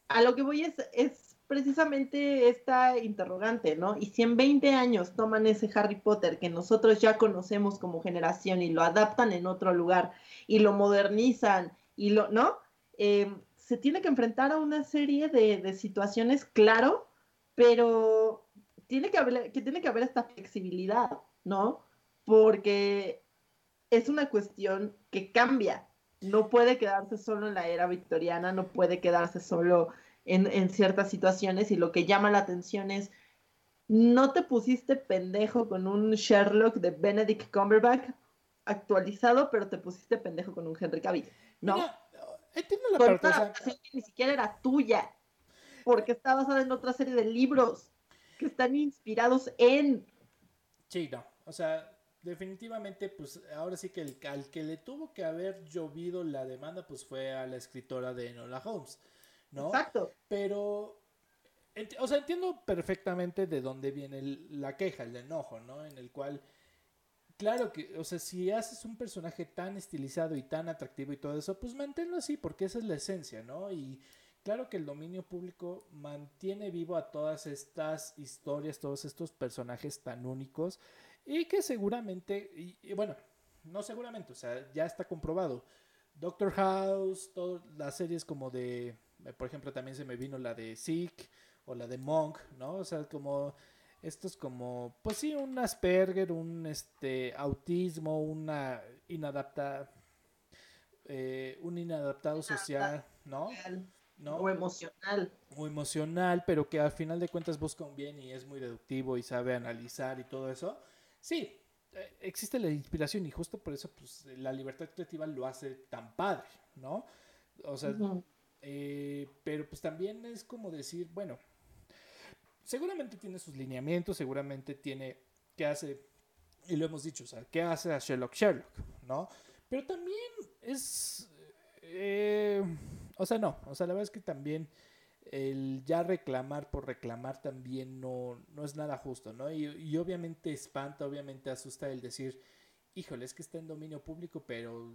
Speaker 2: a lo que voy es, es precisamente esta interrogante, ¿no? Y si en 20 años toman ese Harry Potter que nosotros ya conocemos como generación y lo adaptan en otro lugar y lo modernizan y lo, ¿no? Em, se tiene que enfrentar a una serie de, situaciones, claro, pero tiene que, haber, que tiene que haber esta flexibilidad, ¿no? Porque es una cuestión que cambia, no puede quedarse solo en la era victoriana, no puede quedarse solo en, ciertas situaciones y lo que llama la atención es, no te pusiste pendejo con un Sherlock de Benedict Cumberbatch actualizado, pero te pusiste pendejo con un Henry Cavill, ¿no?
Speaker 1: entiendo la
Speaker 2: parte, que ni siquiera era tuya, porque está basada en otra serie de libros que están inspirados en...
Speaker 1: Sí, no, o sea, definitivamente, pues ahora sí que el, al que le tuvo que haber llovido la demanda, pues fue a la escritora de Enola Holmes. ¿No?
Speaker 2: Exacto.
Speaker 1: Pero, o sea, entiendo perfectamente de dónde viene la queja, el enojo, ¿no? En el cual, claro que, o sea, si haces un personaje tan estilizado y tan atractivo y todo eso, pues manténlo así, porque esa es la esencia, ¿no? Y claro que el dominio público mantiene vivo a todas estas historias, todos estos personajes tan únicos y que seguramente, y, bueno, no seguramente, o sea, ya está comprobado. Doctor House, todas las series como de por ejemplo, también se me vino la de Sick o la de Monk, ¿no? O sea, como estos como, pues sí, un Asperger, un este autismo, una inadapta, eh, un inadaptado social, ¿no?
Speaker 2: ¿no? O emocional.
Speaker 1: O emocional, pero que al final de cuentas busca un bien y es muy deductivo y sabe analizar y todo eso. Sí, eh, existe la inspiración y justo por eso pues la libertad creativa lo hace tan padre, ¿no? O sea, eh, pero pues también es como decir, bueno, seguramente tiene sus lineamientos, seguramente tiene que hace, y lo hemos dicho, o sea, qué hace a Sherlock Sherlock, ¿no? Pero también es, eh, o sea, no, o sea, la verdad es que también el ya reclamar por reclamar también no, no es nada justo, ¿no? Y, y, obviamente espanta, obviamente asusta el decir, híjole, es que está en dominio público, pero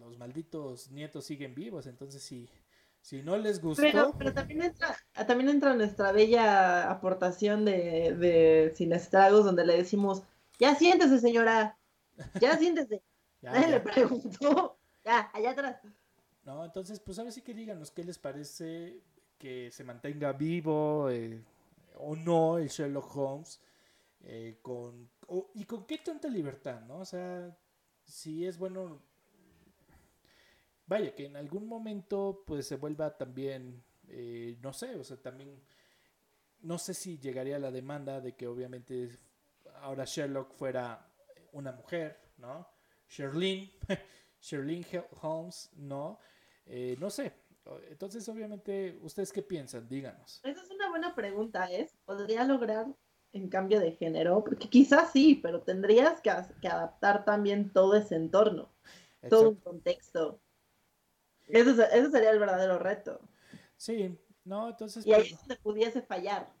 Speaker 1: los malditos nietos siguen vivos, entonces sí Si no les gustó.
Speaker 2: Pero, pero también, entra, también entra nuestra bella aportación de, de Sin Estragos, donde le decimos, ya siéntese, señora, ya *laughs* siéntese.
Speaker 1: Ya,
Speaker 2: Nadie
Speaker 1: ya.
Speaker 2: le preguntó. *laughs* Ya, allá atrás.
Speaker 1: No, entonces, pues ahora sí que díganos qué les parece que se mantenga vivo eh, o no el Sherlock Holmes eh, con o- y con qué tanta libertad, ¿no? O sea, si es bueno, vaya, que en algún momento pues se vuelva también, eh, no sé, o sea, también, no sé si llegaría la demanda de que obviamente ahora Sherlock fuera una mujer, ¿no? Sherlyn, *laughs* Sherlyn Holmes, no, Eh, no sé. Entonces, obviamente, ¿ustedes qué piensan? Díganos.
Speaker 2: Esa es una buena pregunta, ¿es? ¿Podría lograr en cambio de género? Porque quizás sí, pero tendrías que, adaptar también todo ese entorno, todo un contexto. Eso, eso sería el verdadero reto.
Speaker 1: Sí, no, entonces,
Speaker 2: Y ahí
Speaker 1: pues,
Speaker 2: es donde pudiese fallar.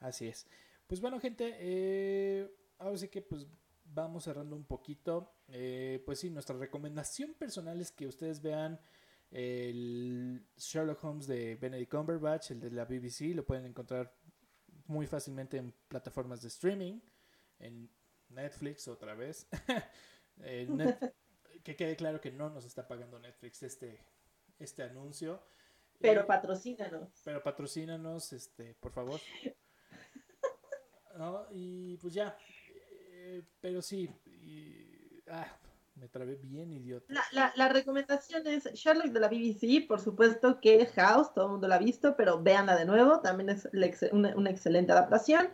Speaker 1: así es. Pues bueno, gente, eh, ahora sí que pues vamos cerrando un poquito. Eh, pues sí, nuestra recomendación personal es que ustedes vean el Sherlock Holmes de Benedict Cumberbatch, el de la BBC, lo pueden encontrar muy fácilmente en plataformas de streaming, en Netflix otra vez. *laughs* En Net- que quede claro que no nos está pagando Netflix este, este anuncio.
Speaker 2: Pero
Speaker 1: Eh,
Speaker 2: patrocínanos.
Speaker 1: pero patrocínanos, este, por favor. ¿No? Y pues ya. eh, pero sí. y- ah, me trabé bien, idiota.
Speaker 2: La, la, la recomendación es Sherlock de la BBC, por supuesto que House, todo el mundo la ha visto, pero véanla de nuevo, también es una, una excelente adaptación.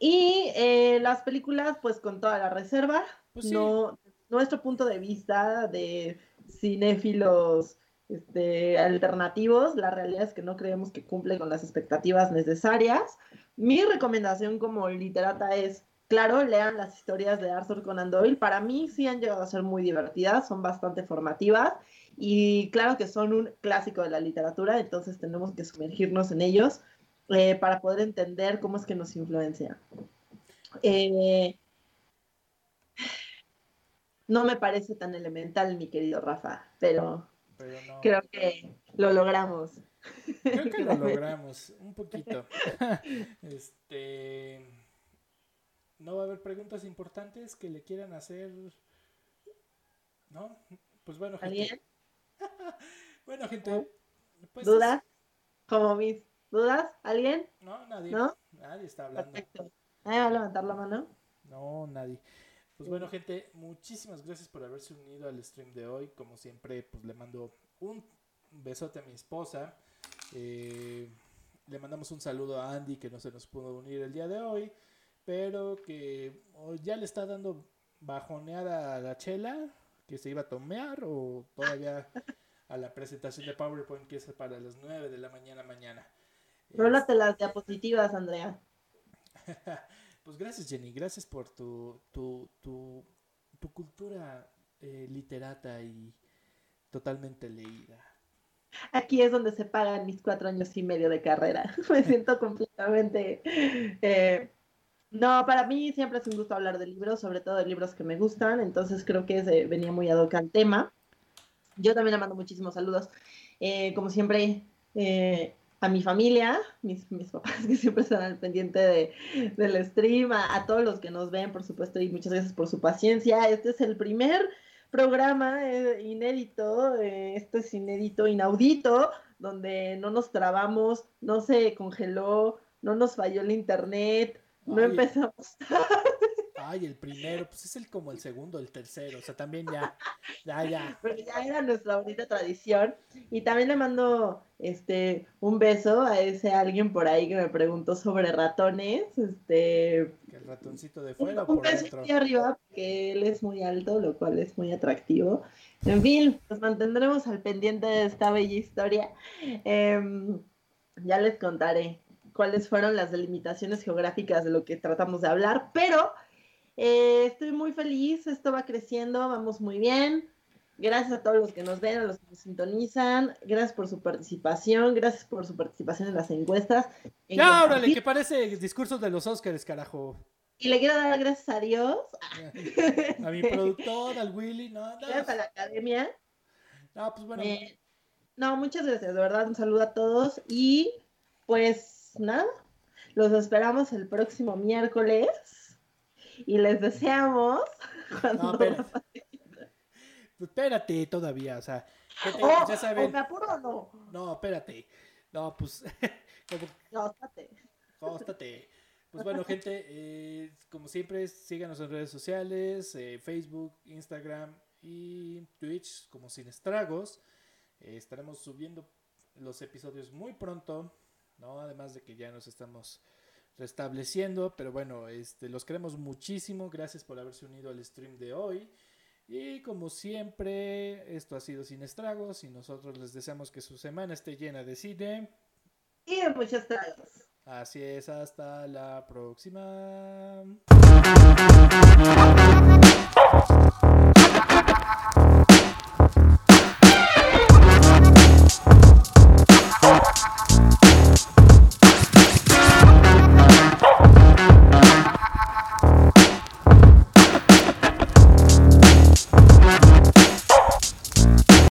Speaker 2: Y eh, las películas, pues con toda la reserva,
Speaker 1: Pues sí.
Speaker 2: no, nuestro punto de vista de cinéfilos este, alternativos, la realidad es que no creemos que cumple con las expectativas necesarias. Mi recomendación como literata es, claro, lean las historias de Arthur Conan Doyle. Para mí sí han llegado a ser muy divertidas, son bastante formativas y claro que son un clásico de la literatura, entonces tenemos que sumergirnos en ellos eh, para poder entender cómo es que nos influencia. Eh, no me parece tan elemental, mi querido Rafa, pero
Speaker 1: Pero no.
Speaker 2: creo que lo logramos.
Speaker 1: Creo que lo *laughs* logramos. Un poquito. *laughs* este. No va a haber preguntas importantes que le quieran hacer. ¿No? Pues bueno, gente.
Speaker 2: ¿Alguien? *laughs*
Speaker 1: Bueno, gente. Pues
Speaker 2: ¿Dudas? Como mis dudas, ¿alguien?
Speaker 1: No, nadie.
Speaker 2: ¿No?
Speaker 1: Nadie está hablando.
Speaker 2: Perfecto. ¿Nadie va a levantar la mano?
Speaker 1: No, nadie. Pues bueno, gente, muchísimas gracias por haberse unido al stream de hoy. Como siempre, pues le mando un besote a mi esposa. Eh, le mandamos un saludo a Andy que no se nos pudo unir el día de hoy, pero que ya le está dando bajoneada a la chela que se iba a tomar o todavía a la presentación de PowerPoint que es para las 9 de la mañana mañana.
Speaker 2: Rólate las diapositivas, Andrea. *laughs*
Speaker 1: Pues gracias Jenny, gracias por tu, tu, tu, tu cultura eh, literata y totalmente leída.
Speaker 2: Aquí es donde se pagan mis cuatro años y medio de carrera. *laughs* Me siento completamente... eh, No, para mí siempre es un gusto hablar de libros, sobre todo de libros que me gustan, entonces creo que venía muy ad hoc al tema. Yo también le mando muchísimos saludos, eh, como siempre, a mi familia, mis, mis papás *laughs* que siempre están al pendiente de, del stream, a, a todos los que nos ven, por supuesto, y muchas gracias por su paciencia. Este es el primer programa eh, inédito, eh, esto es inédito, inaudito, donde no nos trabamos, no se congeló, no nos falló el internet, no
Speaker 1: Ay.
Speaker 2: empezamos. *laughs*
Speaker 1: Ay, el primero, pues es el como el segundo, el tercero, o sea, también ya, ya, ya. *laughs*
Speaker 2: Pero ya era nuestra bonita tradición. Y también le mando este un beso a ese alguien por ahí que me preguntó sobre ratones. Este
Speaker 1: el ratoncito de fuera o
Speaker 2: un
Speaker 1: por
Speaker 2: beso
Speaker 1: dentro.
Speaker 2: aquí arriba, porque él es muy alto, lo cual es muy atractivo. En fin, nos mantendremos al pendiente de esta bella historia. Em, ya les contaré cuáles fueron las delimitaciones geográficas de lo que tratamos de hablar, pero eh, estoy muy feliz, esto va creciendo, vamos muy bien. Gracias a todos los que nos ven, a los que nos sintonizan, gracias por su participación, gracias por su participación en las encuestas. en
Speaker 1: Ya, órale, que parece discursos de los Óscares, carajo.
Speaker 2: Y le quiero dar gracias a Dios,
Speaker 1: A mi productor, al Willy, no, *laughs* no,
Speaker 2: gracias a la academia.
Speaker 1: no, pues bueno,
Speaker 2: Eh, No, muchas gracias, de verdad, un saludo a todos y pues nada, los esperamos el próximo miércoles y les deseamos. *laughs*
Speaker 1: No, espérate. espérate todavía, o sea,
Speaker 2: oh, ya saben. ¿Me apuro o no?
Speaker 1: No, espérate. No, pues. *laughs*
Speaker 2: como...
Speaker 1: Cóstate. Pues bueno, gente, eh, como siempre, síganos en redes sociales, eh, Facebook, Instagram y Twitch como Sin Estragos. Eh, estaremos subiendo los episodios muy pronto, ¿no? Además de que ya nos estamos restableciendo, pero bueno, este, los queremos muchísimo. Gracias por haberse unido al stream de hoy. Y como siempre, esto ha sido Sin Estragos y nosotros les deseamos que su semana esté llena de cine.
Speaker 2: Y de muchas gracias.
Speaker 1: Así es, hasta la próxima.